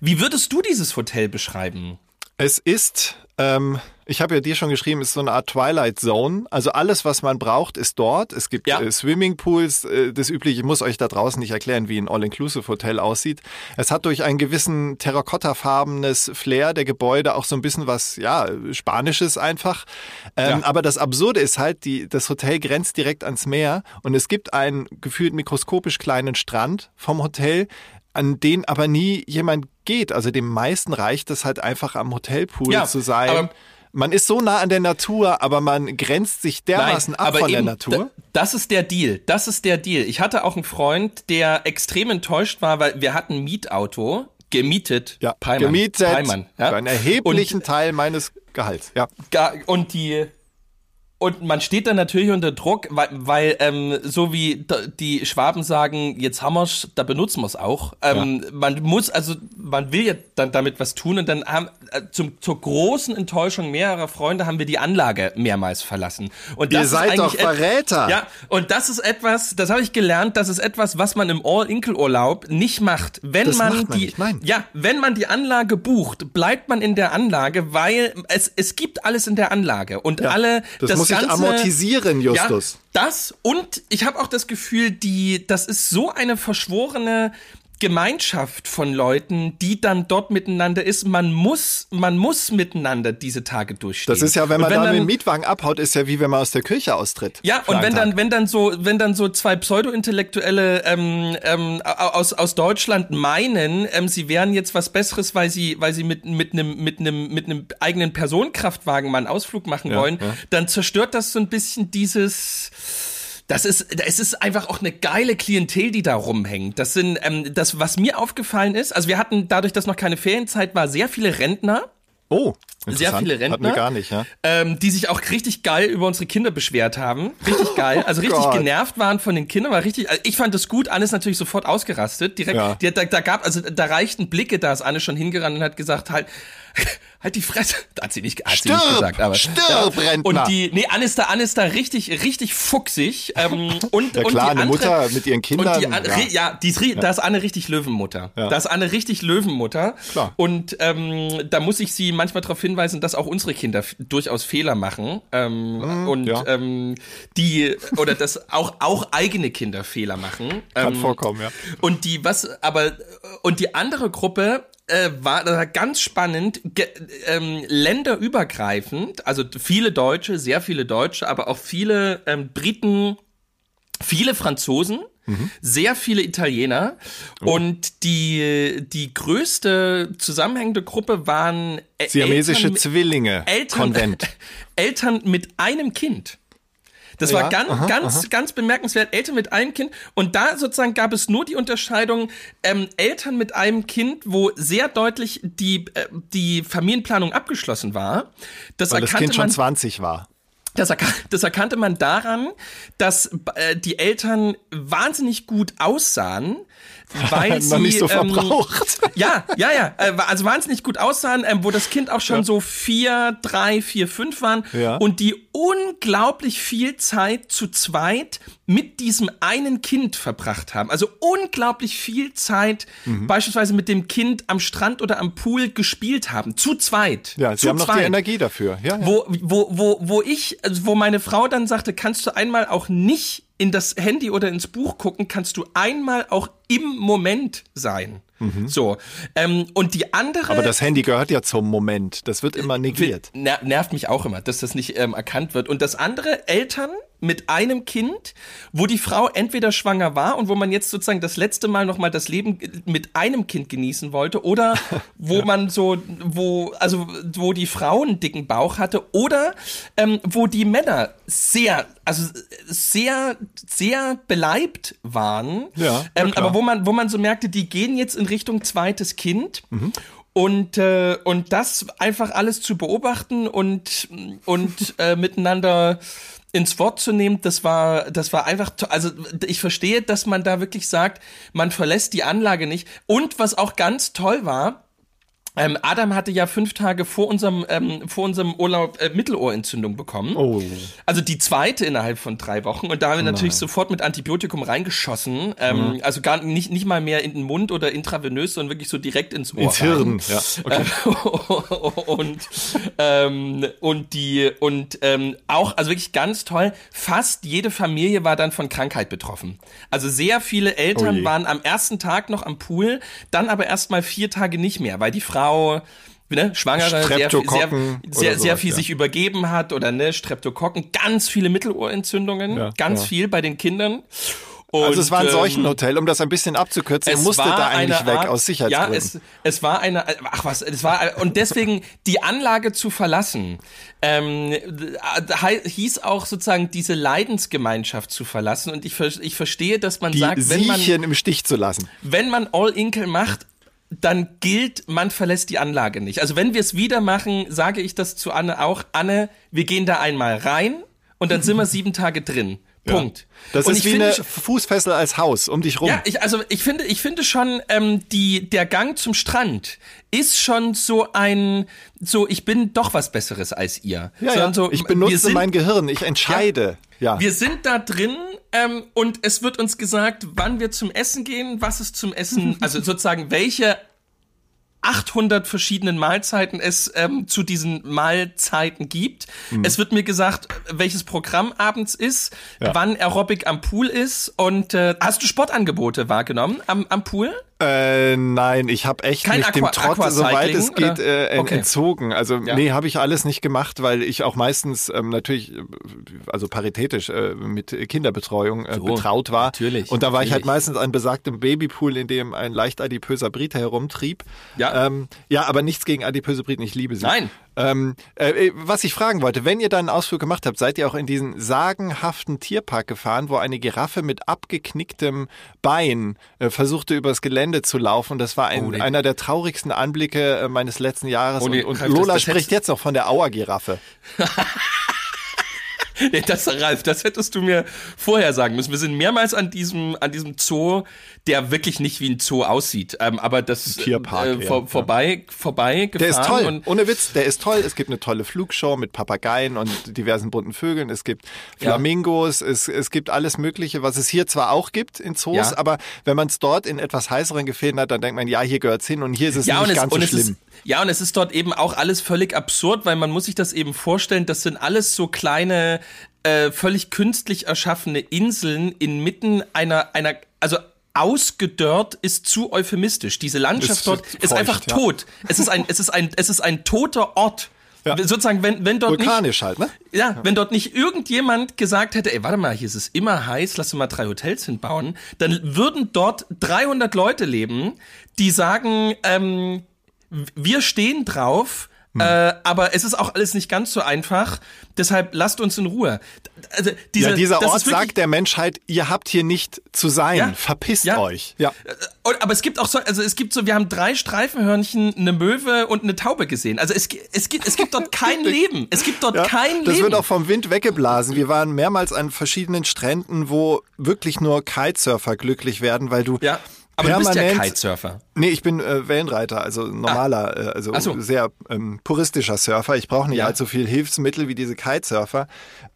wie würdest du dieses Hotel beschreiben? Es ist, ähm, ich habe ja dir schon geschrieben, es ist so eine Art Twilight Zone. Also alles, was man braucht, ist dort. Es gibt Ja. äh, Swimmingpools, äh, das übliche. Ich muss euch da draußen nicht erklären, wie ein All-Inclusive-Hotel aussieht. Es hat durch einen gewissen terrakottafarbenes Flair der Gebäude auch so ein bisschen was, ja, Spanisches einfach. Ähm, Ja. Aber das Absurde ist halt, die, das Hotel grenzt direkt ans Meer und es gibt einen gefühlt mikroskopisch kleinen Strand vom Hotel, an den aber nie jemand geht. Also dem meisten reicht es halt einfach am Hotelpool Ja, zu sein. man ist so nah an der Natur, aber man grenzt sich dermaßen ab von der Natur. da- Das ist der Deal. Das ist der Deal. Ich hatte auch einen Freund, der extrem enttäuscht war, weil wir hatten ein Mietauto gemietet. ja, Peimann. gemietet Peimann, ja? für einen erheblichen Teil meines Gehalts. Ja. Und die und man steht dann natürlich unter Druck, weil, weil ähm, so wie die Schwaben sagen, jetzt haben wir's, da benutzen wir's auch. Ähm, Man muss also, man will ja dann damit was tun und dann haben äh, zum, zur großen Enttäuschung mehrerer Freunde haben wir die Anlage mehrmals verlassen. Und Ihr das seid doch Verräter. Ja, und das ist etwas, das habe ich gelernt, das ist etwas, was man im All-Inkle-Urlaub nicht macht. Wenn Das man macht man die, nicht, ja, wenn man die Anlage bucht, bleibt man in der Anlage, weil es, es gibt alles in der Anlage und alle Das, ganze, amortisieren, Justus. Ja, das und ich habe auch das Gefühl, die das ist so eine verschworene Gemeinschaft von Leuten, die dann dort miteinander ist. Man muss, man muss miteinander diese Tage durchstehen. Das ist ja, wenn man dann dann- mit dem Mietwagen abhaut, ist ja wie wenn man aus der Kirche austritt. ja, und wenn Tag. dann, wenn dann so, wenn dann so zwei Pseudo-Intellektuelle ähm, ähm, aus, aus Deutschland meinen, ähm, sie wären jetzt was Besseres, weil sie, weil sie mit, mit einem, mit einem, mit einem eigenen Personenkraftwagen mal einen Ausflug machen Ja, wollen, ja. dann zerstört das so ein bisschen dieses, das ist, es ist einfach auch eine geile Klientel, die da rumhängt. Das sind, ähm, das, was mir aufgefallen ist, also wir hatten dadurch, dass noch keine Ferienzeit war, sehr viele Rentner. Oh, Sehr viele Rentner. Hatten wir gar nicht, ja. ähm, die sich auch richtig geil über unsere Kinder beschwert haben. Richtig geil. Also richtig Gott. genervt waren von den Kindern. War richtig, also ich fand das gut. Anne ist natürlich sofort ausgerastet. Direkt, Ja. die, da, da gab, also da reichten Blicke, da ist Anne schon hingerannt und hat gesagt, halt, halt die Fresse. Hat sie nicht, hat sie nicht Stirb! gesagt, aber. Stirb, Rentner! Und die, nee, Anne ist da, Anne ist da richtig, richtig fuchsig. Ähm, und, Ja und klar, die eine andere, Mutter mit ihren Kindern. und die, ja. ja, die ri- da ist Anne richtig Löwenmutter. Ja. Da ist Anne richtig Löwenmutter. Klar. Und ähm, da muss ich sie manchmal darauf hinweisen, dass auch unsere Kinder durchaus Fehler machen. Ähm, und Mhm, ja. ähm, die, oder dass auch, auch eigene Kinder Fehler machen. Kann ähm, vorkommen, ja. Und die, was, aber, und die andere Gruppe, äh, war, das war ganz spannend, ge, ähm, länderübergreifend, also viele Deutsche, sehr viele Deutsche, aber auch viele ähm, Briten, viele Franzosen, sehr viele Italiener und die, die größte zusammenhängende Gruppe waren äh, Siamesische Eltern, Zwillinge. Eltern, Konvent. Eltern mit einem Kind. Das Ja, war ganz, aha, ganz, ganz bemerkenswert. Eltern mit einem Kind. Und da sozusagen gab es nur die Unterscheidung, ähm, Eltern mit einem Kind, wo sehr deutlich die, äh, die Familienplanung abgeschlossen war. Das Weil das Kind schon man 20 war. das, erkan das erkannte man daran, dass äh, die Eltern wahnsinnig gut aussahen, weil sie Noch nicht so ähm, verbraucht. ja, ja, ja, äh, also wahnsinnig gut aussahen, ähm, wo das Kind auch schon so vier, drei, vier, fünf waren Ja. und die unglaublich viel Zeit zu zweit mit diesem einen Kind verbracht haben. Also unglaublich viel Zeit Mhm. beispielsweise mit dem Kind am Strand oder am Pool gespielt haben. Zu zweit. Ja, sie zu haben noch die zweit Energie dafür. Ja, ja. wo, wo, wo, wo ich, also wo meine Frau dann sagte, kannst du einmal auch nicht in das Handy oder ins Buch gucken, kannst du einmal auch im Moment sein. So. Ähm, und die andere. Aber das Handy gehört ja zum Moment. Das wird immer negiert. Ner nervt mich auch immer, dass das nicht ähm, erkannt wird. Und das andere, Eltern mit einem Kind, wo die Frau entweder schwanger war und wo man jetzt sozusagen das letzte Mal nochmal das Leben mit einem Kind genießen wollte oder wo ja. man so, wo, also wo die Frau einen dicken Bauch hatte oder ähm, wo die Männer sehr, also sehr, sehr beleibt waren. Ja, ähm, aber wo man, wo man so merkte, die gehen jetzt in Richtung zweites Kind. Mhm. Und, äh, und das einfach alles zu beobachten und, und äh, miteinander ins Wort zu nehmen, das war, das war einfach, also ich verstehe, dass man da wirklich sagt, man verlässt die Anlage nicht. Und was auch ganz toll war, ähm, Adam hatte ja fünf Tage vor unserem, ähm, vor unserem Urlaub äh, Mittelohrentzündung bekommen. Oh. Also die zweite innerhalb von drei Wochen. Und da haben wir natürlich sofort mit Antibiotikum reingeschossen. Ähm, mhm. Also gar nicht, nicht mal mehr in den Mund oder intravenös, sondern wirklich so direkt ins Ohr. Ins Hirn, ja. Okay. und, ähm, und die, und ähm, auch, also wirklich ganz toll, fast jede Familie war dann von Krankheit betroffen. Also sehr viele Eltern Oh waren am ersten Tag noch am Pool, dann aber erst mal vier Tage nicht mehr, weil die Frau Frau, ne, Schwangere, sehr, sehr, sehr, sehr viel ja. sich übergeben hat oder ne, Streptokokken, ganz viele Mittelohrentzündungen, Ja, ganz ja. viel bei den Kindern. Und, Also es war ein ähm, Seuchenhotel, um das ein bisschen abzukürzen. Er musste da eigentlich weg Art, aus Sicherheitsgründen. Ja, es, es war eine, ach was, es war, und deswegen die Anlage zu verlassen, ähm, hei- hieß auch sozusagen diese Leidensgemeinschaft zu verlassen. Und ich, ich verstehe, dass man die sagt, wenn man, im Stich zu lassen. wenn man All-Inkle macht, dann gilt, man verlässt die Anlage nicht. Also wenn wir es wieder machen, sage ich das zu Anne auch. Anne, wir gehen da einmal rein und dann sind wir sieben Tage drin. Punkt. Das und ist ich wie finde eine Fußfessel als Haus um dich rum. ja, ich, also ich finde, ich finde schon, ähm, die, der Gang zum Strand ist schon so ein, so ich bin doch was Besseres als ihr. ja, ja. So, ich benutze sind, mein Gehirn, ich entscheide. Ja. Wir sind da drin ähm, und es wird uns gesagt, wann wir zum Essen gehen, was es zum Essen, also sozusagen welche 800 verschiedenen Mahlzeiten es ähm, zu diesen Mahlzeiten gibt. Mhm. Es wird mir gesagt, welches Programm abends ist, Ja. wann Aerobic am Pool ist und äh, hast du Sportangebote wahrgenommen am, am Pool? Äh, nein, ich habe echt Kein mich dem Aqua- Trotz, soweit es geht, äh, en- Okay. entzogen. Also Ja. nee, habe ich alles nicht gemacht, weil ich auch meistens ähm, natürlich, äh, also paritätisch äh, mit Kinderbetreuung äh, So, betraut war. natürlich, Und da war ich halt natürlich. meistens an besagtem Babypool, in dem ein leicht adipöser Brite herumtrieb. Ja. ähm, ja, aber nichts gegen adipöse Briten, ich liebe sie. Nein. Ähm, äh, was ich fragen wollte, wenn ihr dann einen Ausflug gemacht habt, seid ihr auch in diesen sagenhaften Tierpark gefahren, wo eine Giraffe mit abgeknicktem Bein äh, versuchte übers Gelände zu laufen. Das war ein, Oh, nee. einer der traurigsten Anblicke äh, meines letzten Jahres. Oh, nee, und und Lola spricht jetzt noch von der Auergiraffe. Das, Ralf, das hättest du mir vorher sagen müssen. Wir sind mehrmals an diesem, an diesem Zoo, der wirklich nicht wie ein Zoo aussieht, ähm, aber das Tierpark, äh, ja, vor, ja. vorbei, vorbei gefahren. Der ist toll, ohne Witz, der ist toll. Es gibt eine tolle Flugshow mit Papageien und diversen bunten Vögeln. Es gibt Ja. Flamingos, es, es gibt alles Mögliche, was es hier zwar auch gibt in Zoos, Ja. aber wenn man es dort in etwas heißeren Gefilden hat, dann denkt man, ja, hier gehört's hin und hier ist es ja, nicht es, ganz so es schlimm. ist, ja, und es ist dort eben auch alles völlig absurd, weil man muss sich das eben vorstellen, das sind alles so kleine, äh, völlig künstlich erschaffene Inseln inmitten einer, einer, also ausgedörrt ist zu euphemistisch. Diese Landschaft Ist dort ist feucht, einfach ja. tot. Es ist ein, es ist ein, es ist ein toter Ort. Ja. Sozusagen, wenn, wenn dort nicht, Vulkanisch halt, ne? ja, wenn dort nicht irgendjemand gesagt hätte, ey, warte mal, hier ist es immer heiß, lass uns mal drei Hotels hinbauen, dann würden dort 300 Leute leben, die sagen, ähm, wir stehen drauf, Hm. äh, aber es ist auch alles nicht ganz so einfach, deshalb lasst uns in Ruhe. Also diese, ja, dieser das Ort sagt der Menschheit, ihr habt hier nicht zu sein. Ja. Verpisst Ja. euch. Ja. Und, aber es gibt auch so, also es gibt so, wir haben drei Streifenhörnchen, eine Möwe und eine Taube gesehen. Also es, es gibt, es gibt dort kein Leben. Es gibt dort Ja, kein das Leben. wird auch vom Wind weggeblasen. Wir waren mehrmals an verschiedenen Stränden, wo wirklich nur Kitesurfer glücklich werden, weil du Aber du bist ja permanent- Kitesurfer. Nee, ich bin äh, Wellenreiter, also normaler, äh, also so. sehr ähm, puristischer Surfer. Ich brauche nicht Ja. allzu viel Hilfsmittel wie diese Kitesurfer.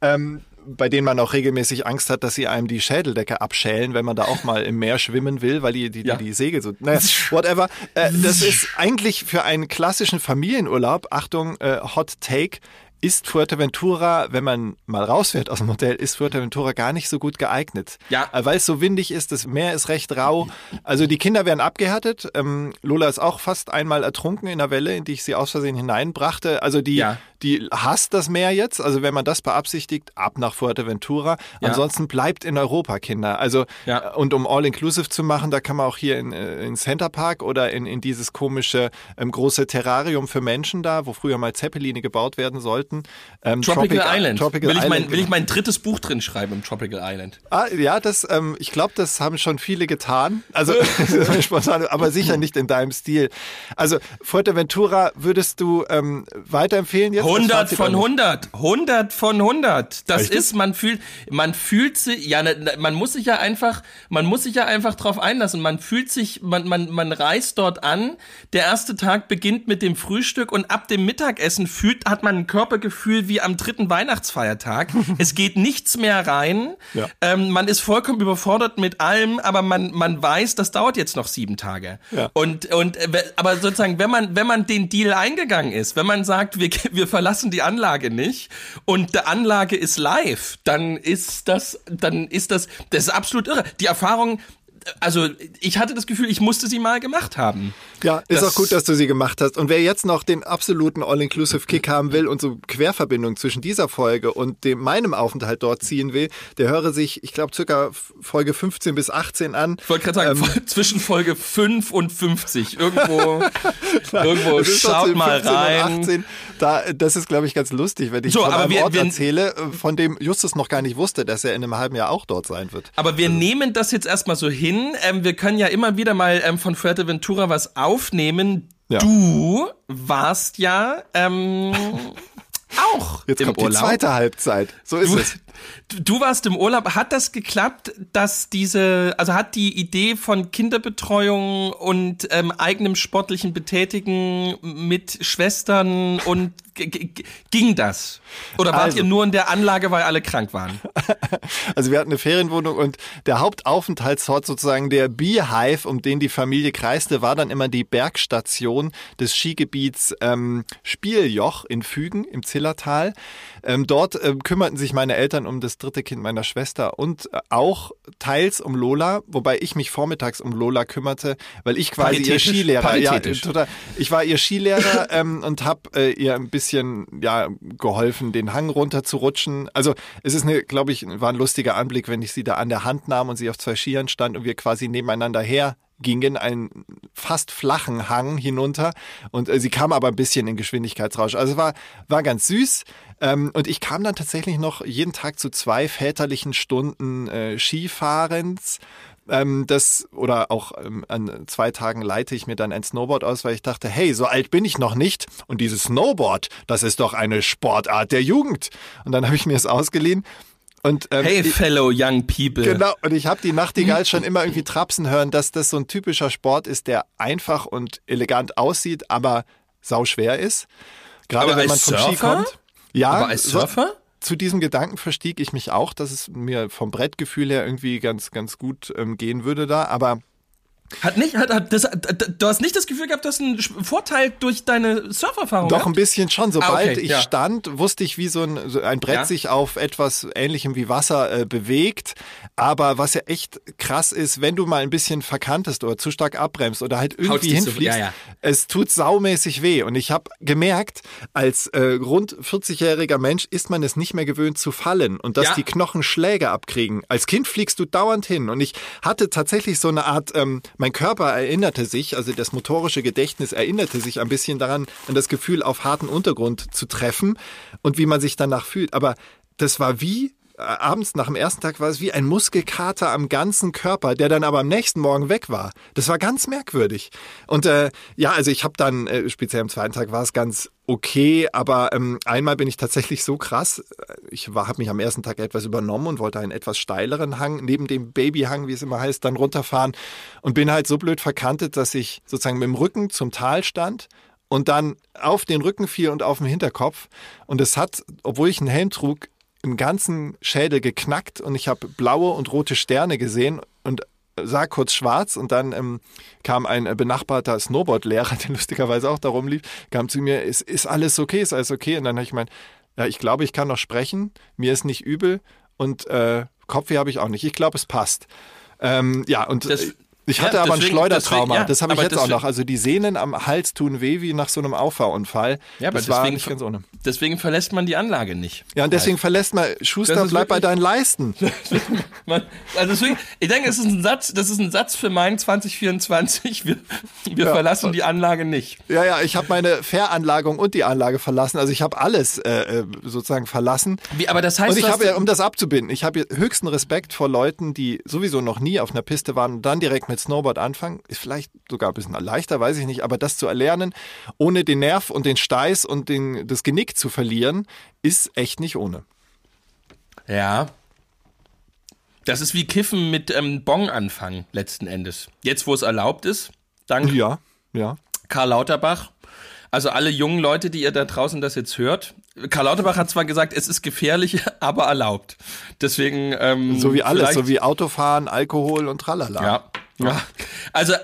Ähm, bei denen man auch regelmäßig Angst hat, dass sie einem die Schädeldecke abschälen, wenn man da auch mal im Meer schwimmen will, weil die die, Ja. die, die Segel so, naja, whatever. Äh, das ist eigentlich für einen klassischen Familienurlaub, Achtung, äh, Hot Take, ist Fuerteventura, wenn man mal rausfährt aus dem Hotel, ist Fuerteventura gar nicht so gut geeignet. Ja. Äh, Weil es so windig ist, das Meer ist recht rau. Also die Kinder werden abgehärtet. Ähm, Lola ist auch fast einmal ertrunken in der Welle, in die ich sie aus Versehen hineinbrachte. Also die, Ja. die hasst das Meer jetzt. Also wenn man das beabsichtigt, ab nach Fuerteventura. Ja. Ansonsten bleibt in Europa, Kinder. Also Ja. und um All-Inclusive zu machen, da kann man auch hier in, äh, in Center Park oder in, in dieses komische ähm, große Terrarium für Menschen da, wo früher mal Zeppeline gebaut werden sollten. Ähm, Tropical Tropic- Island. Tropical will, ich Island, mein, will ich mein drittes Buch drin schreiben im Tropical Island. Ah, ja, das, ähm, ich glaube, das haben schon viele getan. Also spontan, aber sicher nicht in deinem Stil. Also Fuerteventura würdest du ähm, weiterempfehlen jetzt? 100 Das Fazit von auch nicht. 100. 100 von 100. Das Echt? ist, man fühlt, man fühlt sich, ja, ne, ne, man muss sich ja einfach, man muss sich ja einfach drauf einlassen. Man fühlt sich, man, man, man reist dort an. Der erste Tag beginnt mit dem Frühstück und ab dem Mittagessen fühlt, hat man ein Körpergefühl wie am dritten Weihnachtsfeiertag. es geht nichts mehr rein. Ja. Ähm, man ist vollkommen überfordert mit allem, aber man, man weiß, das dauert jetzt noch sieben Tage. Ja. Und, und, äh, aber sozusagen, wenn man, wenn man den Deal eingegangen ist, wenn man sagt, wir, wir verlassen die Anlage nicht und die Anlage ist live, dann ist das, dann ist das, das ist absolut irre. Die Erfahrung, also ich hatte das Gefühl, ich musste sie mal gemacht haben. Ja, ist Das- auch gut, dass du sie gemacht hast. Und wer jetzt noch den absoluten All-Inclusive-Kick haben will und so Querverbindung zwischen dieser Folge und dem, meinem Aufenthalt dort ziehen will, der höre sich, ich glaube, circa Folge 15 bis 18 an. Ich wollte gerade sagen, Ähm, zwischen Folge 5 und 50. Irgendwo, irgendwo schaut mal 15 und rein. 18. Da, das ist, glaube ich, ganz lustig, wenn ich So, von aber einem wir- Ort wir- erzähle, äh, von dem Justus noch gar nicht wusste, dass er in einem halben Jahr auch dort sein wird. Aber wir nehmen das jetzt erstmal so hin. Ähm, wir können ja immer wieder mal ähm, von Fuerteventura was aufnehmen. Ja. Du warst ja ähm, auch Jetzt im kommt Urlaub. die zweite Halbzeit. So ist Du, es. Du warst im Urlaub. Hat das geklappt, dass diese, also hat die Idee von Kinderbetreuung und ähm, eigenem sportlichen Betätigen mit Schwestern und ging das? Oder wart Also. ihr nur in der Anlage, weil alle krank waren? Also wir hatten eine Ferienwohnung und der Hauptaufenthaltsort sozusagen der Beehive, um den die Familie kreiste, war dann immer die Bergstation des Skigebiets ähm, Spieljoch in Fügen im Zillertal. Ähm, dort ähm, kümmerten sich meine Eltern um das dritte Kind meiner Schwester und äh, auch teils um Lola, wobei ich mich vormittags um Lola kümmerte, weil ich quasi ihr. Skilehrer, ja, total. Ich war ihr Skilehrer ähm, und habe äh, ihr ein bisschen ja geholfen, den Hang runter zu rutschen. Also es ist eine, glaube ich, war ein lustiger Anblick, wenn ich sie da an der Hand nahm und sie auf zwei Skiern stand und wir quasi nebeneinander her gingen einen fast flachen Hang hinunter und äh, sie kam aber ein bisschen in Geschwindigkeitsrausch. Also es war, war ganz süß ähm, und ich kam dann tatsächlich noch jeden Tag zu zwei väterlichen Stunden äh, Skifahrens ähm, das oder auch ähm, an zwei Tagen leite ich mir dann ein Snowboard aus, weil ich dachte, hey, so alt bin ich noch nicht und dieses Snowboard, das ist doch eine Sportart der Jugend. Und dann habe ich mir es ausgeliehen und ähm, Hey, fellow young people. Genau, und ich habe die Nachtigall schon immer irgendwie trapsen hören, dass das so ein typischer Sport ist, der einfach und elegant aussieht, aber sau schwer ist. Gerade Aber wenn man als vom Ski Surfer? kommt. Ja, Aber als so- Surfer? zu diesem Gedanken verstieg ich mich auch, dass es mir vom Brettgefühl her irgendwie ganz, ganz gut ähm, gehen würde da. Aber Hat nicht, hat, hat das, du hast nicht das Gefühl gehabt, du hast einen Vorteil durch deine Surferfahrung Doch ein gehabt? bisschen schon. Sobald Ah, okay, ich ja. stand, wusste ich, wie so ein, so ein Brett Ja. sich auf etwas Ähnlichem wie Wasser äh, bewegt. Aber was ja echt krass ist, wenn du mal ein bisschen verkantest oder zu stark abbremst oder halt irgendwie dich so- hinfliegst, ja, es tut saumäßig weh. Und ich habe gemerkt, als äh, rund 40-jähriger Mensch ist man es nicht mehr gewöhnt zu fallen und dass die Knochen Schläge abkriegen. Als Kind fliegst du dauernd hin. Und ich hatte tatsächlich so eine Art, ähm, mein Körper erinnerte sich, also das motorische Gedächtnis erinnerte sich ein bisschen daran, an das Gefühl, auf harten Untergrund zu treffen und wie man sich danach fühlt. Aber das war wie abends nach dem ersten Tag war es wie ein Muskelkater am ganzen Körper, der dann aber am nächsten Morgen weg war. Das war ganz merkwürdig. Und äh, ja, also ich habe dann, äh, speziell am zweiten Tag war es ganz okay, aber ähm, einmal bin ich tatsächlich so krass, äh, ich habe mich am ersten Tag etwas übernommen und wollte einen etwas steileren Hang, neben dem Babyhang, wie es immer heißt, dann runterfahren und bin halt so blöd verkantet, dass ich sozusagen mit dem Rücken zum Tal stand und dann auf den Rücken fiel und auf den Hinterkopf. Und es hat, obwohl ich einen Helm trug, im ganzen Schädel geknackt und ich habe blaue und rote Sterne gesehen und sah kurz schwarz und dann ähm, kam ein äh, benachbarter Snowboardlehrer, der lustigerweise auch da rumlief, kam zu mir, ist, ist alles okay, ist alles okay? Und dann habe ich gemeint, Ja, ich glaube, ich kann noch sprechen. Mir ist nicht übel und äh, Kopfweh habe ich auch nicht. Ich glaube, es passt. Ähm, ja, und Das- äh, ich hatte ja, aber ein deswegen- Schleudertrauma. deswegen- ja, das habe ich jetzt auch deswegen- noch. Also die Sehnen am Hals tun weh wie nach so einem Auffahrunfall. Ja, aber das war deswegen, nicht ganz ohne. deswegen verlässt man die Anlage nicht. Ja, und deswegen verlässt man, Schuster, bleib bei deinen Leisten. Man, also deswegen, ich denke, es ist ein Satz, das ist ein Satz für mein 2024. Wir, wir Ja. verlassen die Anlage nicht. Ja, ja, ich habe meine Veranlagung und die Anlage verlassen. Also ich habe alles äh, äh, sozusagen verlassen. Wie, aber das heißt, Und ich habe ja, um das abzubinden, ich habe höchsten Respekt vor Leuten, die sowieso noch nie auf einer Piste waren und dann direkt mit Snowboard anfangen. Ist vielleicht sogar ein bisschen leichter, weiß ich nicht, aber das zu erlernen, ohne den Nerv und den Steiß und den, das Genick zu verlieren, ist echt nicht ohne. Ja. Das ist wie Kiffen mit ähm, Bong anfangen, letzten Endes. Jetzt, wo es erlaubt ist, dank Ja, ja. Karl Lauterbach. Also alle jungen Leute, die ihr da draußen das jetzt hört. Karl Lauterbach hat zwar gesagt, es ist gefährlich, aber erlaubt. Deswegen ähm, So wie alles, so wie Autofahren, Alkohol und tralala. Ja. Ja. Also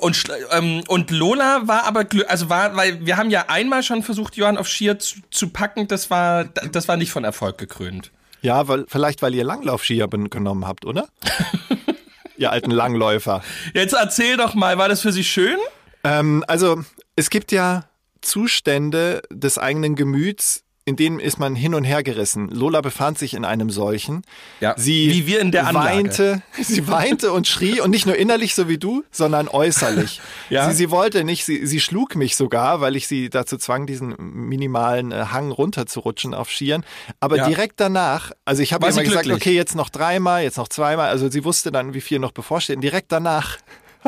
und ähm, und Lola war aber also war weil wir haben ja einmal schon versucht Johann auf Skier zu, zu packen, das war das war nicht von Erfolg gekrönt. Ja, weil, vielleicht weil ihr Langlaufskier genommen habt, oder? ihr alten Langläufer. Jetzt erzähl doch mal, war das für Sie schön? Ähm, also es gibt ja Zustände des eigenen Gemüts, in denen ist man hin und her gerissen. Lola befand sich in einem solchen. Ja, sie wie wir in der Anlage. weinte, sie weinte und schrie und nicht nur innerlich so wie du, sondern äußerlich. Ja. sie, sie wollte nicht, sie, sie schlug mich sogar, weil ich sie dazu zwang, diesen minimalen äh, Hang runterzurutschen auf Skiern. Aber Ja. direkt danach, also ich habe immer gesagt, okay, jetzt noch dreimal, jetzt noch zweimal. Also sie wusste dann, wie viel noch bevorsteht. Und direkt danach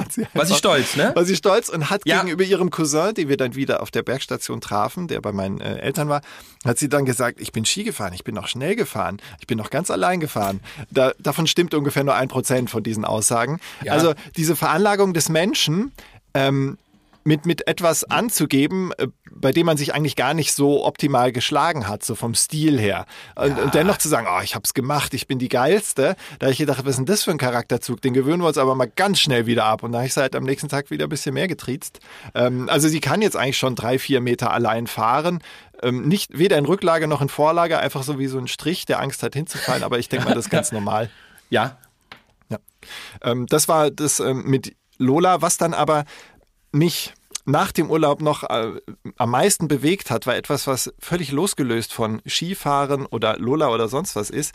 hat sie War sie einfach- stolz, ne? war sie stolz und hat Ja. gegenüber ihrem Cousin, den wir dann wieder auf der Bergstation trafen, der bei meinen äh, Eltern war, hat sie dann gesagt, ich bin Ski gefahren, ich bin noch schnell gefahren, ich bin noch ganz allein gefahren. Da, davon stimmt ungefähr nur ein Prozent von diesen Aussagen. Ja. Also diese Veranlagung des Menschen, ähm, mit, mit etwas anzugeben, äh, bei dem man sich eigentlich gar nicht so optimal geschlagen hat, so vom Stil her. Und, und dennoch zu sagen, oh, ich hab's gemacht, ich bin die Geilste, da habe ich gedacht, was ist denn das für ein Charakterzug? Den gewöhnen wir uns aber mal ganz schnell wieder ab. Und da habe ich sie halt am nächsten Tag wieder ein bisschen mehr getriezt. Ähm, also sie kann jetzt eigentlich schon drei, vier Meter allein fahren. Ähm, nicht weder in Rücklage noch in Vorlage, einfach so wie so ein Strich, der Angst hat hinzufallen, aber ich denke mal, das ist ganz normal. Ja. Ja. Ähm, das war das ähm, mit Lola, was dann aber mich nach dem Urlaub noch äh, am meisten bewegt hat, war etwas, was völlig losgelöst von Skifahren oder Lola oder sonst was ist.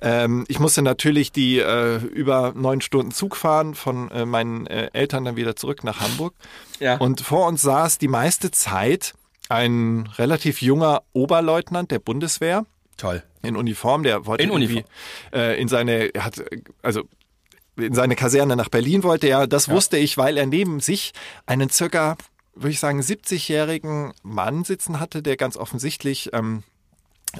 Ähm, ich musste natürlich die äh, über neun Stunden Zug fahren von äh, meinen äh, Eltern dann wieder zurück nach Hamburg. Ja. Und vor uns saß die meiste Zeit ein relativ junger Oberleutnant der Bundeswehr Toll. in Uniform, der wollte In irgendwie äh, in seine, er hat also in seine Kaserne nach Berlin wollte er. Das wusste ich, weil er neben sich einen circa, würde ich sagen, 70-jährigen Mann sitzen hatte, der ganz offensichtlich ähm,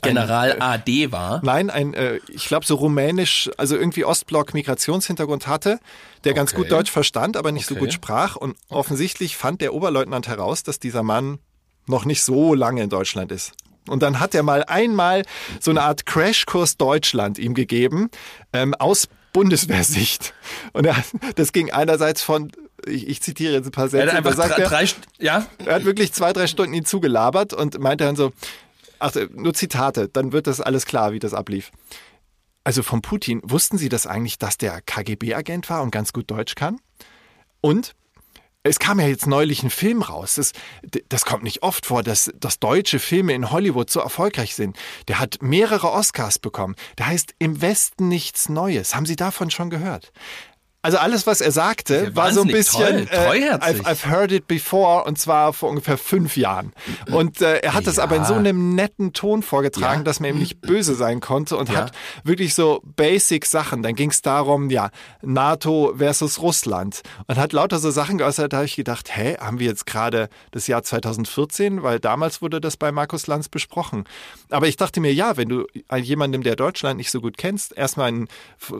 General äh, AD war. Nein, ein, äh, ich glaube so rumänisch, also irgendwie Ostblock-Migrationshintergrund hatte, der ganz Okay. gut Deutsch verstand, aber nicht so Okay. gut sprach. Und offensichtlich fand der Oberleutnant heraus, dass dieser Mann noch nicht so lange in Deutschland ist. Und dann hat er mal einmal so eine Art Crashkurs Deutschland ihm gegeben, ähm, aus Bundeswehrsicht. Und er, das ging einerseits von, ich, ich zitiere jetzt ein paar Er Sätze, hat einfach sagt drei, er, drei ja, er hat wirklich zwei, drei Stunden ihn zugelabert und meinte dann so, ach, nur Zitate, dann wird das alles klar, wie das ablief. Also von Putin, wussten Sie das eigentlich, dass der KGB-Agent war und ganz gut Deutsch kann? Und es kam ja jetzt neulich ein Film raus. Das, das kommt nicht oft vor, dass, dass deutsche Filme in Hollywood so erfolgreich sind. Der hat mehrere Oscars bekommen. Der heißt Im Westen nichts Neues. Haben Sie davon schon gehört? Also alles, was er sagte, Ja, war so ein bisschen toll, treuherzig. I've, I've heard it before und zwar vor ungefähr fünf Jahren. Und äh, er hat das Ja. aber in so einem netten Ton vorgetragen, Ja. dass man ihm nicht böse sein konnte und hat wirklich so basic Sachen. Dann ging es darum, ja, NATO versus Russland und hat lauter so Sachen geäußert, da habe ich gedacht, hä, haben wir jetzt gerade das Jahr 2014, weil damals wurde das bei Markus Lanz besprochen. Aber ich dachte mir, ja, wenn du jemandem, der Deutschland nicht so gut kennst, erstmal einen,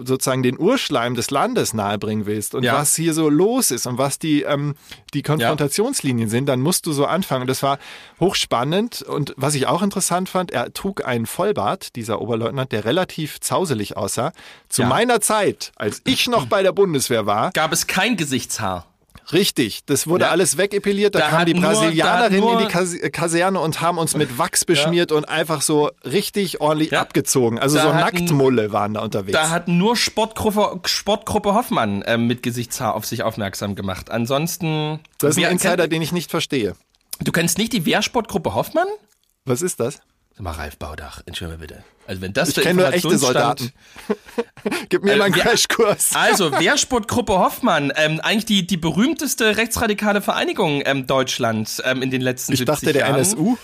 sozusagen den Urschleim des Landes nahebringen willst und Ja. was hier so los ist und was die, ähm, die Konfrontationslinien sind, dann musst du so anfangen. Und das war hochspannend und was ich auch interessant fand, er trug einen Vollbart, dieser Oberleutnant, der relativ zauselig aussah. Zu Ja. meiner Zeit, als ich noch bei der Bundeswehr war, gab es kein Gesichtshaar. Richtig, das wurde Ja. alles wegepiliert. Da, Da kamen die Brasilianerinnen in die Kas Kaserne und haben uns mit Wachs beschmiert und einfach so richtig ordentlich Ja. abgezogen. Also Da so Nacktmulle waren da unterwegs. Da hat nur Sportgruppe, Sportgruppe Hoffmann ähm, mit Gesichtshaar auf sich aufmerksam gemacht. Ansonsten. das ist ein Insider, den ich nicht verstehe. Du kennst nicht die Wehrsportgruppe Hoffmann? Was ist das? Sag mal, Ralf Baudach, entschuldige bitte. Also wenn das Ich der kenne nur echte Soldaten. Gib mir Äh, mal einen Crashkurs. Also, Wehrsportgruppe Hoffmann, ähm, eigentlich die, die berühmteste rechtsradikale Vereinigung ähm, Deutschlands ähm, in den letzten Ich 70 dachte, der Jahren. NSU.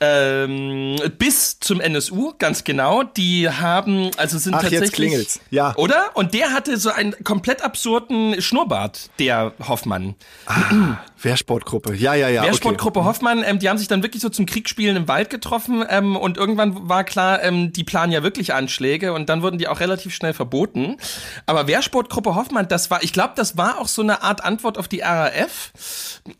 Ähm, bis zum NSU, ganz genau. Die haben, also sind Ach, jetzt tatsächlich. klingelt's. Ja. Oder? Und der hatte so einen komplett absurden Schnurrbart, der Hoffmann. Wehrsportgruppe. Ja, ja, ja. Wehrsportgruppe Hoffmann, ähm, die haben sich dann wirklich so zum Kriegspielen im Wald getroffen ähm, und irgendwann war klar, ähm, die planen ja wirklich Anschläge und dann wurden die auch relativ schnell verboten. Aber Wehrsportgruppe Hoffmann, das war, ich glaube, das war auch so eine Art Antwort auf die RAF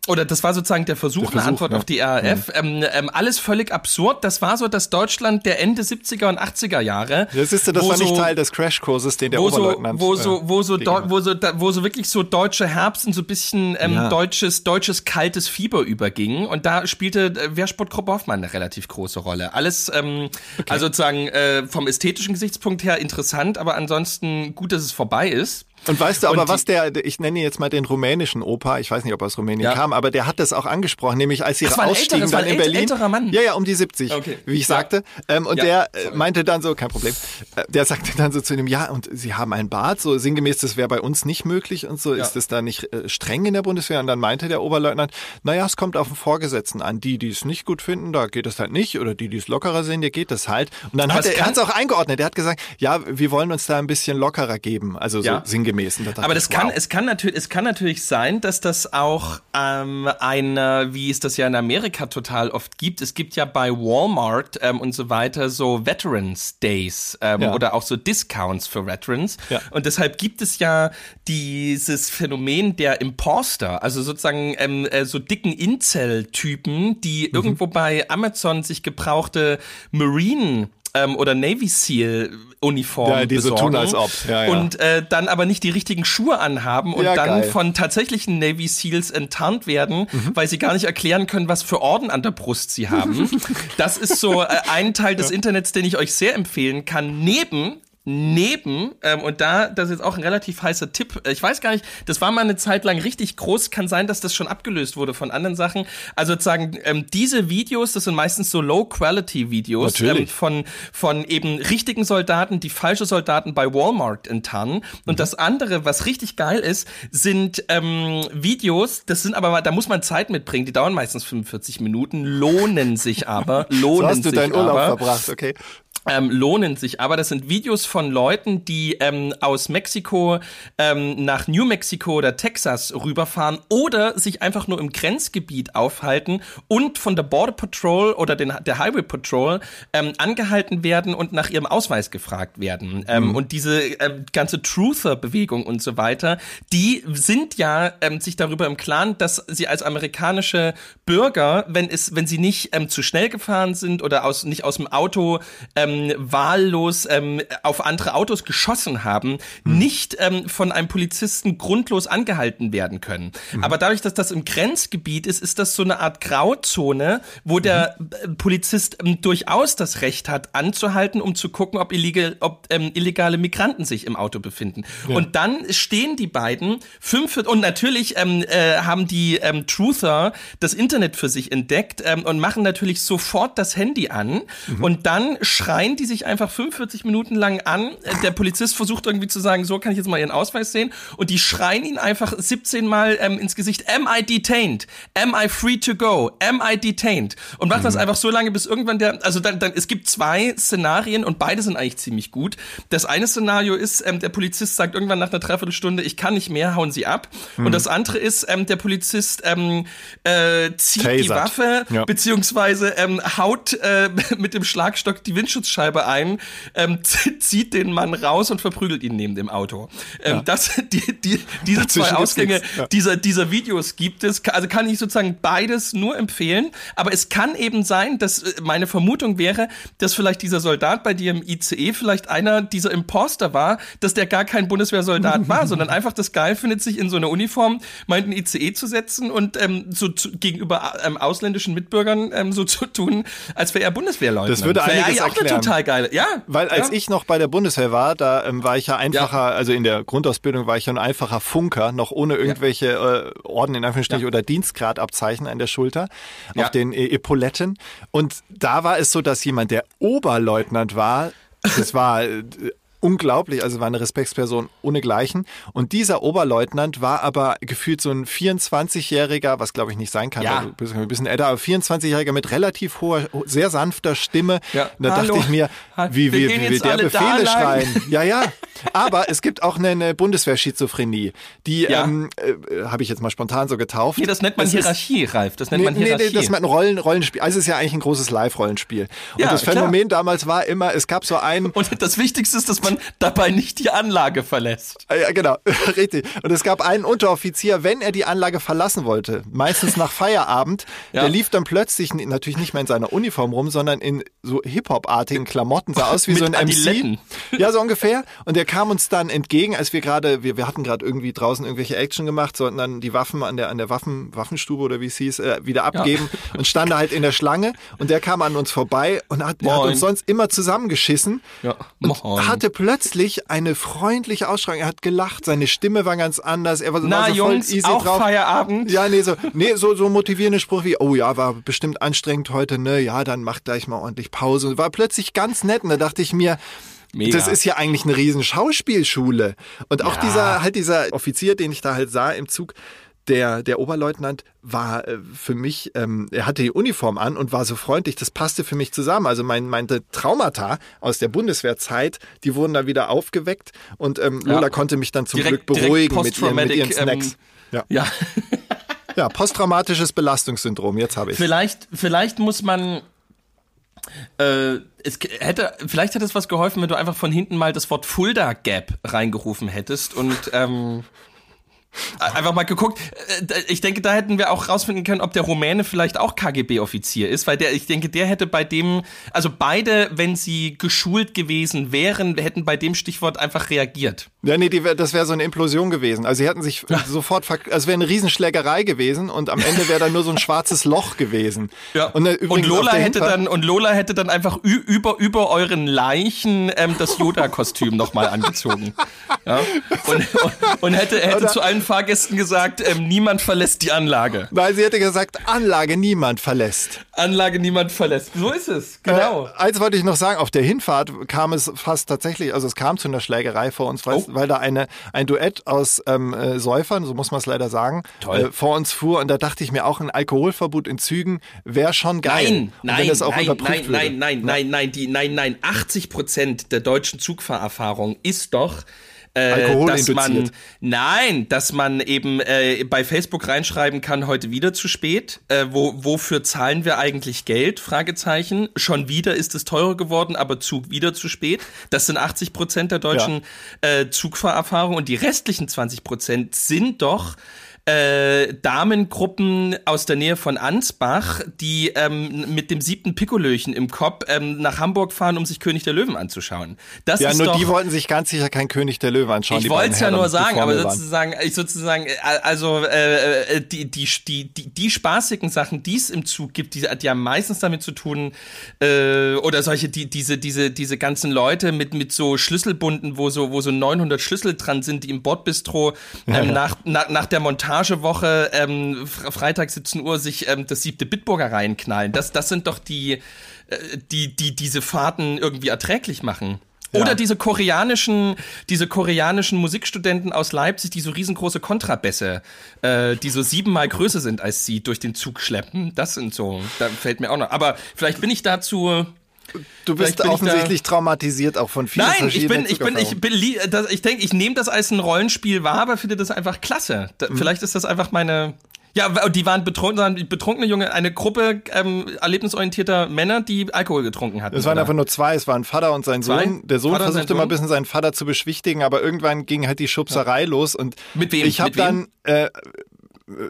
oder das war sozusagen der Versuch, Der Versuch, eine Antwort ja. auf die RAF. Ähm, ähm, alles völlig absurd. Das war so das Deutschland der Ende 70er und 80er Jahre. Okay. Das ist das war nicht so- Teil des Crashkurses, den der wo so, Oberleutnant. wo so, wo so, äh, wo so, da, wo so wirklich so deutsche Herbst und so ein bisschen ähm, Ja. deutsches, deutsches kaltes Fieber überging. Und da spielte äh, Wehrsportgruppe Hoffmann eine relativ große Rolle. Alles, ähm, also sozusagen äh, vom ästhetischen Gesichtspunkt her interessant, aber ansonsten gut, dass es vorbei ist. Und weißt du aber, Und was der, ich nenne jetzt mal den rumänischen Opa, ich weiß nicht, ob er aus Rumänien Ja. kam, aber der hat das auch angesprochen, nämlich als sie ein ausstiegen dann ein in Berlin. älterer Mann. Ja, ja, um die 70, Okay. wie ich Ja. sagte. Ähm, und Ja, der äh, sorry. meinte dann so, kein Problem, äh, der sagte dann so zu ihm, ja, und sie haben ein Bart, so sinngemäß, das wäre bei uns nicht möglich und so, ist das da nicht äh, streng in der Bundeswehr? Und dann meinte der Oberleutnant, naja, es kommt auf den Vorgesetzten an. Die, die es nicht gut finden, da geht es halt nicht. Oder die, die es lockerer sehen, dir geht das halt. Und dann Aber hat er, er hat es auch eingeordnet. Er hat gesagt, ja, wir wollen uns da ein bisschen lockerer geben. Also so Ja. Sinngemäß. Da Aber ich, das kann, wow. es kann natürlich, es kann natürlich sein, dass das auch ähm, eine, wie es das ja in Amerika total oft gibt. Es gibt ja bei Walmart ähm, und so weiter so Veterans Days ähm, Ja. oder auch so Discounts für Veterans. Ja. Und deshalb gibt es ja dieses Phänomen der Imposter, also sozusagen ähm, äh, so dicken Incel-Typen, Mhm. die irgendwo bei Amazon sich gebrauchte Marine ähm, oder Navy Seal Uniformen Ja, die so besorgen tun, als ob. Ja, ja. und äh, dann aber nicht die richtigen Schuhe anhaben und Ja, dann geil. von tatsächlichen Navy Seals enttarnt werden, Mhm. weil sie gar nicht erklären können, was für Orden an der Brust sie haben. das ist so äh, ein Teil des Internets, den ich euch sehr empfehlen kann, neben Neben, ähm, und da, das ist jetzt auch ein relativ heißer Tipp, ich weiß gar nicht, das war mal eine Zeit lang richtig groß, kann sein, dass das schon abgelöst wurde von anderen Sachen. Also sozusagen, ähm, diese Videos, das sind meistens so Low-Quality-Videos ähm, von, von eben richtigen Soldaten, die falsche Soldaten bei Walmart enttarnen. Und das andere, was richtig geil ist, sind ähm, Videos, das sind aber, da muss man Zeit mitbringen, die dauern meistens 45 Minuten, lohnen sich aber, lohnen so hast du sich deinen Urlaub aber verbracht, okay. Ähm, lohnen sich. Aber das sind Videos von Leuten, die ähm, aus Mexiko ähm, nach New Mexico oder Texas rüberfahren oder sich einfach nur im Grenzgebiet aufhalten und von der Border Patrol oder den, der Highway Patrol ähm, angehalten werden und nach ihrem Ausweis gefragt werden. Ähm, Und diese ähm, ganze Truther-Bewegung und so weiter, die sind ja ähm, sich darüber im Klaren, dass sie als amerikanische Bürger, wenn es, wenn sie nicht ähm, zu schnell gefahren sind oder aus nicht aus dem Auto ähm, wahllos ähm, auf andere Autos geschossen haben, nicht ähm, von einem Polizisten grundlos angehalten werden können. Aber dadurch, dass das im Grenzgebiet ist, ist das so eine Art Grauzone, wo der äh, Polizist ähm, durchaus das Recht hat, anzuhalten, um zu gucken, ob, illegal, ob ähm, illegale Migranten sich im Auto befinden. Und dann stehen die beiden fünf und natürlich ähm, äh, haben die ähm, Truther das Internet für sich entdeckt ähm, und machen natürlich sofort das Handy an. Und dann schreien die sich einfach 45 Minuten lang an. Äh, Der Polizist versucht irgendwie zu sagen, so kann ich jetzt mal ihren Ausweis sehen und die schreien ihn einfach 17 Mal ähm, ins Gesicht, am I detained? Am I free to go? Am I detained? Und macht das einfach so lange, bis irgendwann der, also dann, dann, es gibt zwei Szenarien und beide sind eigentlich ziemlich gut. Das eine Szenario ist, ähm, der Polizist sagt irgendwann nach einer Dreiviertelstunde, ich kann nicht mehr, hauen Sie ab. Und das andere ist, ähm, der Polizist ähm, äh, zieht die Tasert. Waffe, Ja. beziehungsweise ähm, haut äh, mit dem Schlagstock die Windschutz Fensterscheibe ein, ähm, zieht den Mann raus und verprügelt ihn neben dem Auto. Ähm, das, die, die, diese Dazwischen zwei Ausgänge ja. dieser, dieser Videos gibt es. Also kann ich sozusagen beides nur empfehlen. Aber es kann eben sein, dass äh, meine Vermutung wäre, dass vielleicht dieser Soldat bei dir im ICE vielleicht einer dieser Imposter war, dass der gar kein Bundeswehrsoldat war, sondern einfach das geil findet, sich in so eine Uniform meint, ein ICE zu setzen und ähm, so zu, gegenüber ähm, ausländischen Mitbürgern ähm, so zu tun, als wäre er Bundeswehrleutnant. Das würde einiges erklären. Total geile. Ja, Weil als ja. ich noch bei der Bundeswehr war, da ähm, war ich ja einfacher, also in der Grundausbildung war ich ja ein einfacher Funker, noch ohne irgendwelche äh, Orden in Anführungsstrichen Ja. oder Dienstgradabzeichen an der Schulter, Ja. auf den äh, Epauletten. Und da war es so, dass jemand, der Oberleutnant war, das war äh, unglaublich, also war eine Respektsperson ohnegleichen. Und dieser Oberleutnant war aber gefühlt so ein 24-Jähriger, was glaube ich nicht sein kann, Ja. also ein bisschen- ein bisschen älter, aber 24-Jähriger mit relativ hoher, sehr sanfter Stimme. Ja. Und da Hallo. dachte ich mir, wie, wir wie, wie will jetzt der Befehle schreien? Ja, ja. Aber es gibt auch eine, eine Bundeswehr-Schizophrenie. Die Ja. ähm, äh, habe ich jetzt mal spontan so getauft. Nee, das nennt man ist- Hierarchie, Ralf. Das nennt Nee, man Hierarchie. nee, das ist ein Rollen, Rollenspiel. Also es ist ja eigentlich ein großes Live-Rollenspiel. Und das klar. Phänomen damals war immer, es gab so einen, und das Wichtigste ist, dass man dabei nicht die Anlage verlässt. Ah, Ja, genau, richtig. Und es gab einen Unteroffizier, wenn er die Anlage verlassen wollte, meistens nach Feierabend, Ja. der lief dann plötzlich natürlich nicht mehr in seiner Uniform rum, sondern in so Hip-Hop-artigen Klamotten, sah aus wie so ein Adiletten. MC. Ja, so ungefähr. Und der kam uns dann entgegen, als wir gerade, wir, wir hatten gerade irgendwie draußen irgendwelche Action gemacht, sollten dann die Waffen an der, an der Waffen, Waffenstube oder wie es hieß, äh, wieder abgeben und stand da halt in der Schlange und der kam an uns vorbei und hat, hat uns sonst immer zusammengeschissen Ja. und hatte plötzlich eine freundliche Ausstrahlung. Er hat gelacht, seine Stimme war ganz anders. Er war, Na, war so Jungs, voll easy auch drauf. Feierabend? Ja, nee, so, nee, so, so motivierende Spruch wie, oh ja, war bestimmt anstrengend heute, ne, ja, dann mach gleich mal ordentlich Pause. Und war plötzlich ganz nett und da dachte ich mir, Mega. das ist ja eigentlich eine riesen Schauspielschule. Und auch Ja. dieser, halt dieser Offizier, den ich da halt sah im Zug, der, der Oberleutnant war äh, für mich, ähm, er hatte die Uniform an und war so freundlich, das passte für mich zusammen. Also mein, meine Traumata aus der Bundeswehrzeit, die wurden da wieder aufgeweckt und ähm, Ja. Lola konnte mich dann zum Direkt- Glück beruhigen mit ihren, mit ihren Snacks. ähm, ja. Ja. ja, posttraumatisches Belastungssyndrom, jetzt habe ich Vielleicht, vielleicht muss man. Äh, es hätte, vielleicht hätte es was geholfen, wenn du einfach von hinten mal das Wort Fulda Gap reingerufen hättest und ähm, einfach mal geguckt. Äh, da- Ich denke, da hätten wir auch rausfinden können, ob der Rumäne vielleicht auch KGB-Offizier ist, weil der, ich denke, der hätte bei dem, also beide, wenn sie geschult gewesen wären, hätten bei dem Stichwort einfach reagiert. Ja, nee, die das wäre so eine Implosion gewesen. Also sie hätten sich sofort, verk- also wäre eine Riesenschlägerei gewesen und am Ende wäre dann nur so ein schwarzes Loch gewesen. Ja. Und, äh, Und, Lola hätte dann und Lola hätte dann einfach über über euren Leichen ähm, das Yoda-Kostüm nochmal angezogen. Ja? Und, und, und hätte hätte Oder- zu allen Fahrgästen gesagt, ähm, niemand verlässt die Anlage. Nein, sie hätte gesagt, Anlage niemand verlässt. Anlage niemand verlässt. So ist es. Genau. Äh, eins wollte ich noch sagen, auf der Hinfahrt kam es fast tatsächlich, also es kam zu einer Schlägerei vor uns, weil, Oh. weil da eine, ein Duett aus ähm, äh, Säufern, so muss man es leider sagen. Äh, vor uns fuhr und da dachte ich mir auch, ein Alkoholverbot in Zügen wäre schon geil. Nein, nein, wenn das auch nein, nein, würde. nein, nein, nein, nein, die, nein, nein, 80 Prozent der deutschen Zugfahrerfahrung ist doch, äh, Alkohol dass man, nein, dass man eben äh, bei Facebook reinschreiben kann, heute wieder zu spät. Äh, wo, wofür zahlen wir eigentlich Geld? Fragezeichen. Schon wieder ist es teurer geworden, aber Zug wieder zu spät. Das sind 80 Prozent der deutschen äh, Zugfahrerfahrung und die restlichen 20 Prozent sind doch äh, Damengruppen aus der Nähe von Ansbach, die ähm, mit dem siebten Pikolöchen im Kopf ähm, nach Hamburg fahren, um sich König der Löwen anzuschauen. Das Ja, ist nur doch, die wollten sich ganz sicher kein König der Löwen anschauen. ich wollte es ja nur sagen, aber sozusagen, ich sozusagen, äh, also äh, äh, die, die, die, die, die spaßigen Sachen, die es im Zug gibt, die, die haben meistens damit zu tun, äh, oder solche, die, diese, diese, diese ganzen Leute mit, mit so Schlüsselbunden, wo so, wo so 900 Schlüssel dran sind, die im Bordbistro ähm, nach, nach, nach der Montagewoche ähm, Fre- Freitag 17 Uhr sich ähm, das siebte Bitburger reinknallen. Das, das sind doch die, äh, die, die diese Fahrten irgendwie erträglich machen. Oder diese koreanischen, diese koreanischen Musikstudenten aus Leipzig, die so riesengroße Kontrabässe, äh, die so siebenmal größer sind als sie, durch den Zug schleppen. Das sind so, da fällt mir auch noch. Aber vielleicht bin ich dazu. Du bist offensichtlich traumatisiert auch von vielen Nein, ich bin, ich bin, ich bin, ich denke, ich nehme das als ein Rollenspiel wahr, aber finde das einfach klasse. Da, Vielleicht ist das einfach meine. Ja, die waren betrunken, betrunkene Junge, eine Gruppe ähm, erlebnisorientierter Männer, die Alkohol getrunken hatten. Es waren oder? einfach nur zwei, es waren Vater und sein Zwei? Sohn. Der Sohn Vater versuchte mal ein bisschen seinen Vater zu beschwichtigen, aber irgendwann ging halt die Schubserei los und Mit wem? ich habe dann äh,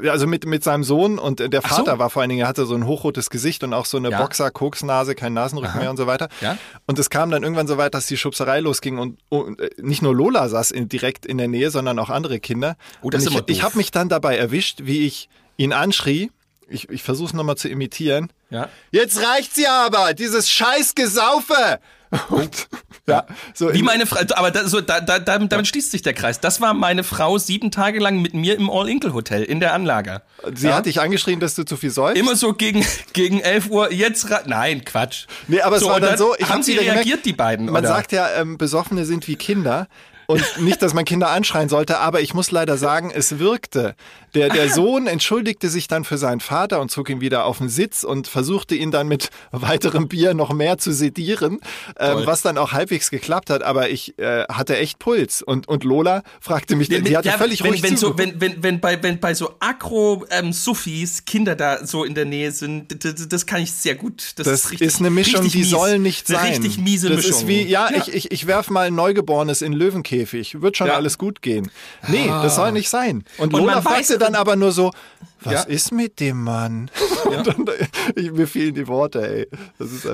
also mit, mit seinem Sohn und äh, der Ach so. Vater war vor allen Dingen, er hatte so ein hochrotes Gesicht und auch so eine Ja. Boxer-Koksnase, kein Nasenrücken mehr und so weiter. Ja. Und es kam dann irgendwann so weit, dass die Schubserei losging und, und äh, nicht nur Lola saß in, direkt in der Nähe, sondern auch andere Kinder. Oh, das und ist ich, ich habe mich dann dabei erwischt, wie ich ihn anschrie. Ich, ich versuche es nochmal zu imitieren. Ja. Jetzt reicht's ja aber, dieses scheiß Gesaufe. Und, ja, so Wie in- meine Frau, aber da, so, da, da, damit, damit schließt sich der Kreis. Das war meine Frau sieben Tage lang mit mir im All-Inkle-Hotel in der Anlage. sie ja. hat dich angeschrien, dass du zu viel säufst. Immer so gegen, gegen 11 Uhr, jetzt Nein, Quatsch. Nee, aber es so, war und dann so, ich haben hab sie reagiert, gemerkt, die beiden, Man oder? sagt ja, ähm, Besoffene sind wie Kinder. Und nicht, dass man Kinder anschreien sollte, aber ich muss leider sagen, es wirkte. Der, der Sohn entschuldigte sich dann für seinen Vater und zog ihn wieder auf den Sitz und versuchte ihn dann mit weiterem Bier noch mehr zu sedieren, ähm, was dann auch halbwegs geklappt hat. Aber ich äh, hatte echt Puls. Und, und Lola fragte mich, Wenn- die hatte ja, völlig wenn, ruhig wenn, so, wenn, wenn, wenn, bei, wenn bei so Agro-Suffis Kinder da so in der Nähe sind, das, das kann ich sehr gut. Das, Das ist, richtig, ist eine Mischung, die mies. soll nicht Eine sein. richtig miese das Mischung. ist wie, ja, ich, ich, ich werf mal ein Neugeborenes in Löwenkäfig. Wird schon Ja. alles gut gehen. Nee, das soll nicht sein. Und Und Lola fragte dann aber nur so, was Ja. ist mit dem Mann? Und dann, ich, mir fehlen die Worte, ey.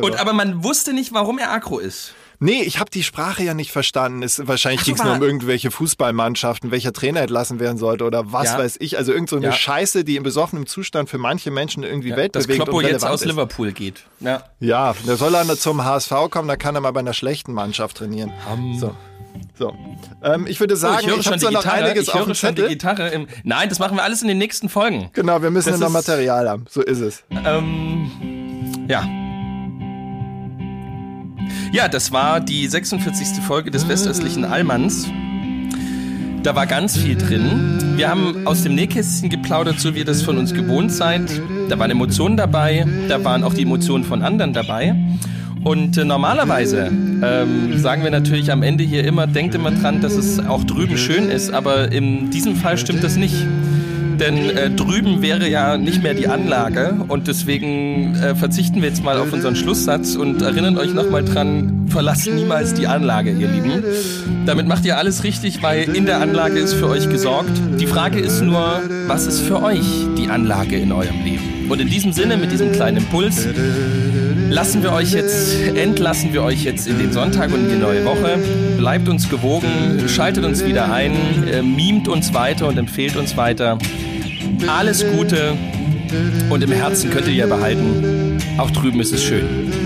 Und aber man wusste nicht, warum er Agro ist. Nee, ich habe die Sprache ja nicht verstanden. Es, wahrscheinlich ging es nur um irgendwelche Fußballmannschaften, welcher Trainer entlassen werden sollte oder was Ja. weiß ich. Also irgend so eine Ja. Scheiße, die im besoffenem Zustand für manche Menschen irgendwie Dass weltbewegend Kloppo und jetzt aus ist. Liverpool geht. Ja. Ja, der soll dann zum HSV kommen, da kann er mal bei einer schlechten Mannschaft trainieren. So. So. Ähm, ich würde Oh, sagen, ich höre ich, schon habe zwar noch Gitarre. einiges Ich auf höre dem schon die Zettel. Gitarre. Im Nein, das machen wir alles in den nächsten Folgen. Genau, wir müssen Das ja noch Material haben. So ist es. Ähm, ja. Ja, das war die 46. Folge des westöstlichen Allmanns. Da war ganz viel drin. Wir haben aus dem Nähkästchen geplaudert, so wie ihr das von uns gewohnt seid. Da waren Emotionen dabei, da waren auch die Emotionen von anderen dabei. Und äh, normalerweise ähm, sagen wir natürlich am Ende hier immer, denkt immer dran, dass es auch drüben schön ist, aber in diesem Fall stimmt das nicht. Denn äh, drüben wäre ja nicht mehr die Anlage und deswegen äh, verzichten wir jetzt mal auf unseren Schlusssatz und erinnern euch nochmal dran, verlasst niemals die Anlage, ihr Lieben. Damit macht ihr alles richtig, weil in der Anlage ist für euch gesorgt. Die Frage ist nur, was ist für euch die Anlage in eurem Leben? Und in diesem Sinne, mit diesem kleinen Impuls, lassen wir euch jetzt, entlassen wir euch jetzt in den Sonntag und in die neue Woche. Bleibt uns gewogen, schaltet uns wieder ein, äh, mimt uns weiter und empfehlt uns weiter. Alles Gute und im Herzen könnt ihr ja behalten, auch drüben ist es schön.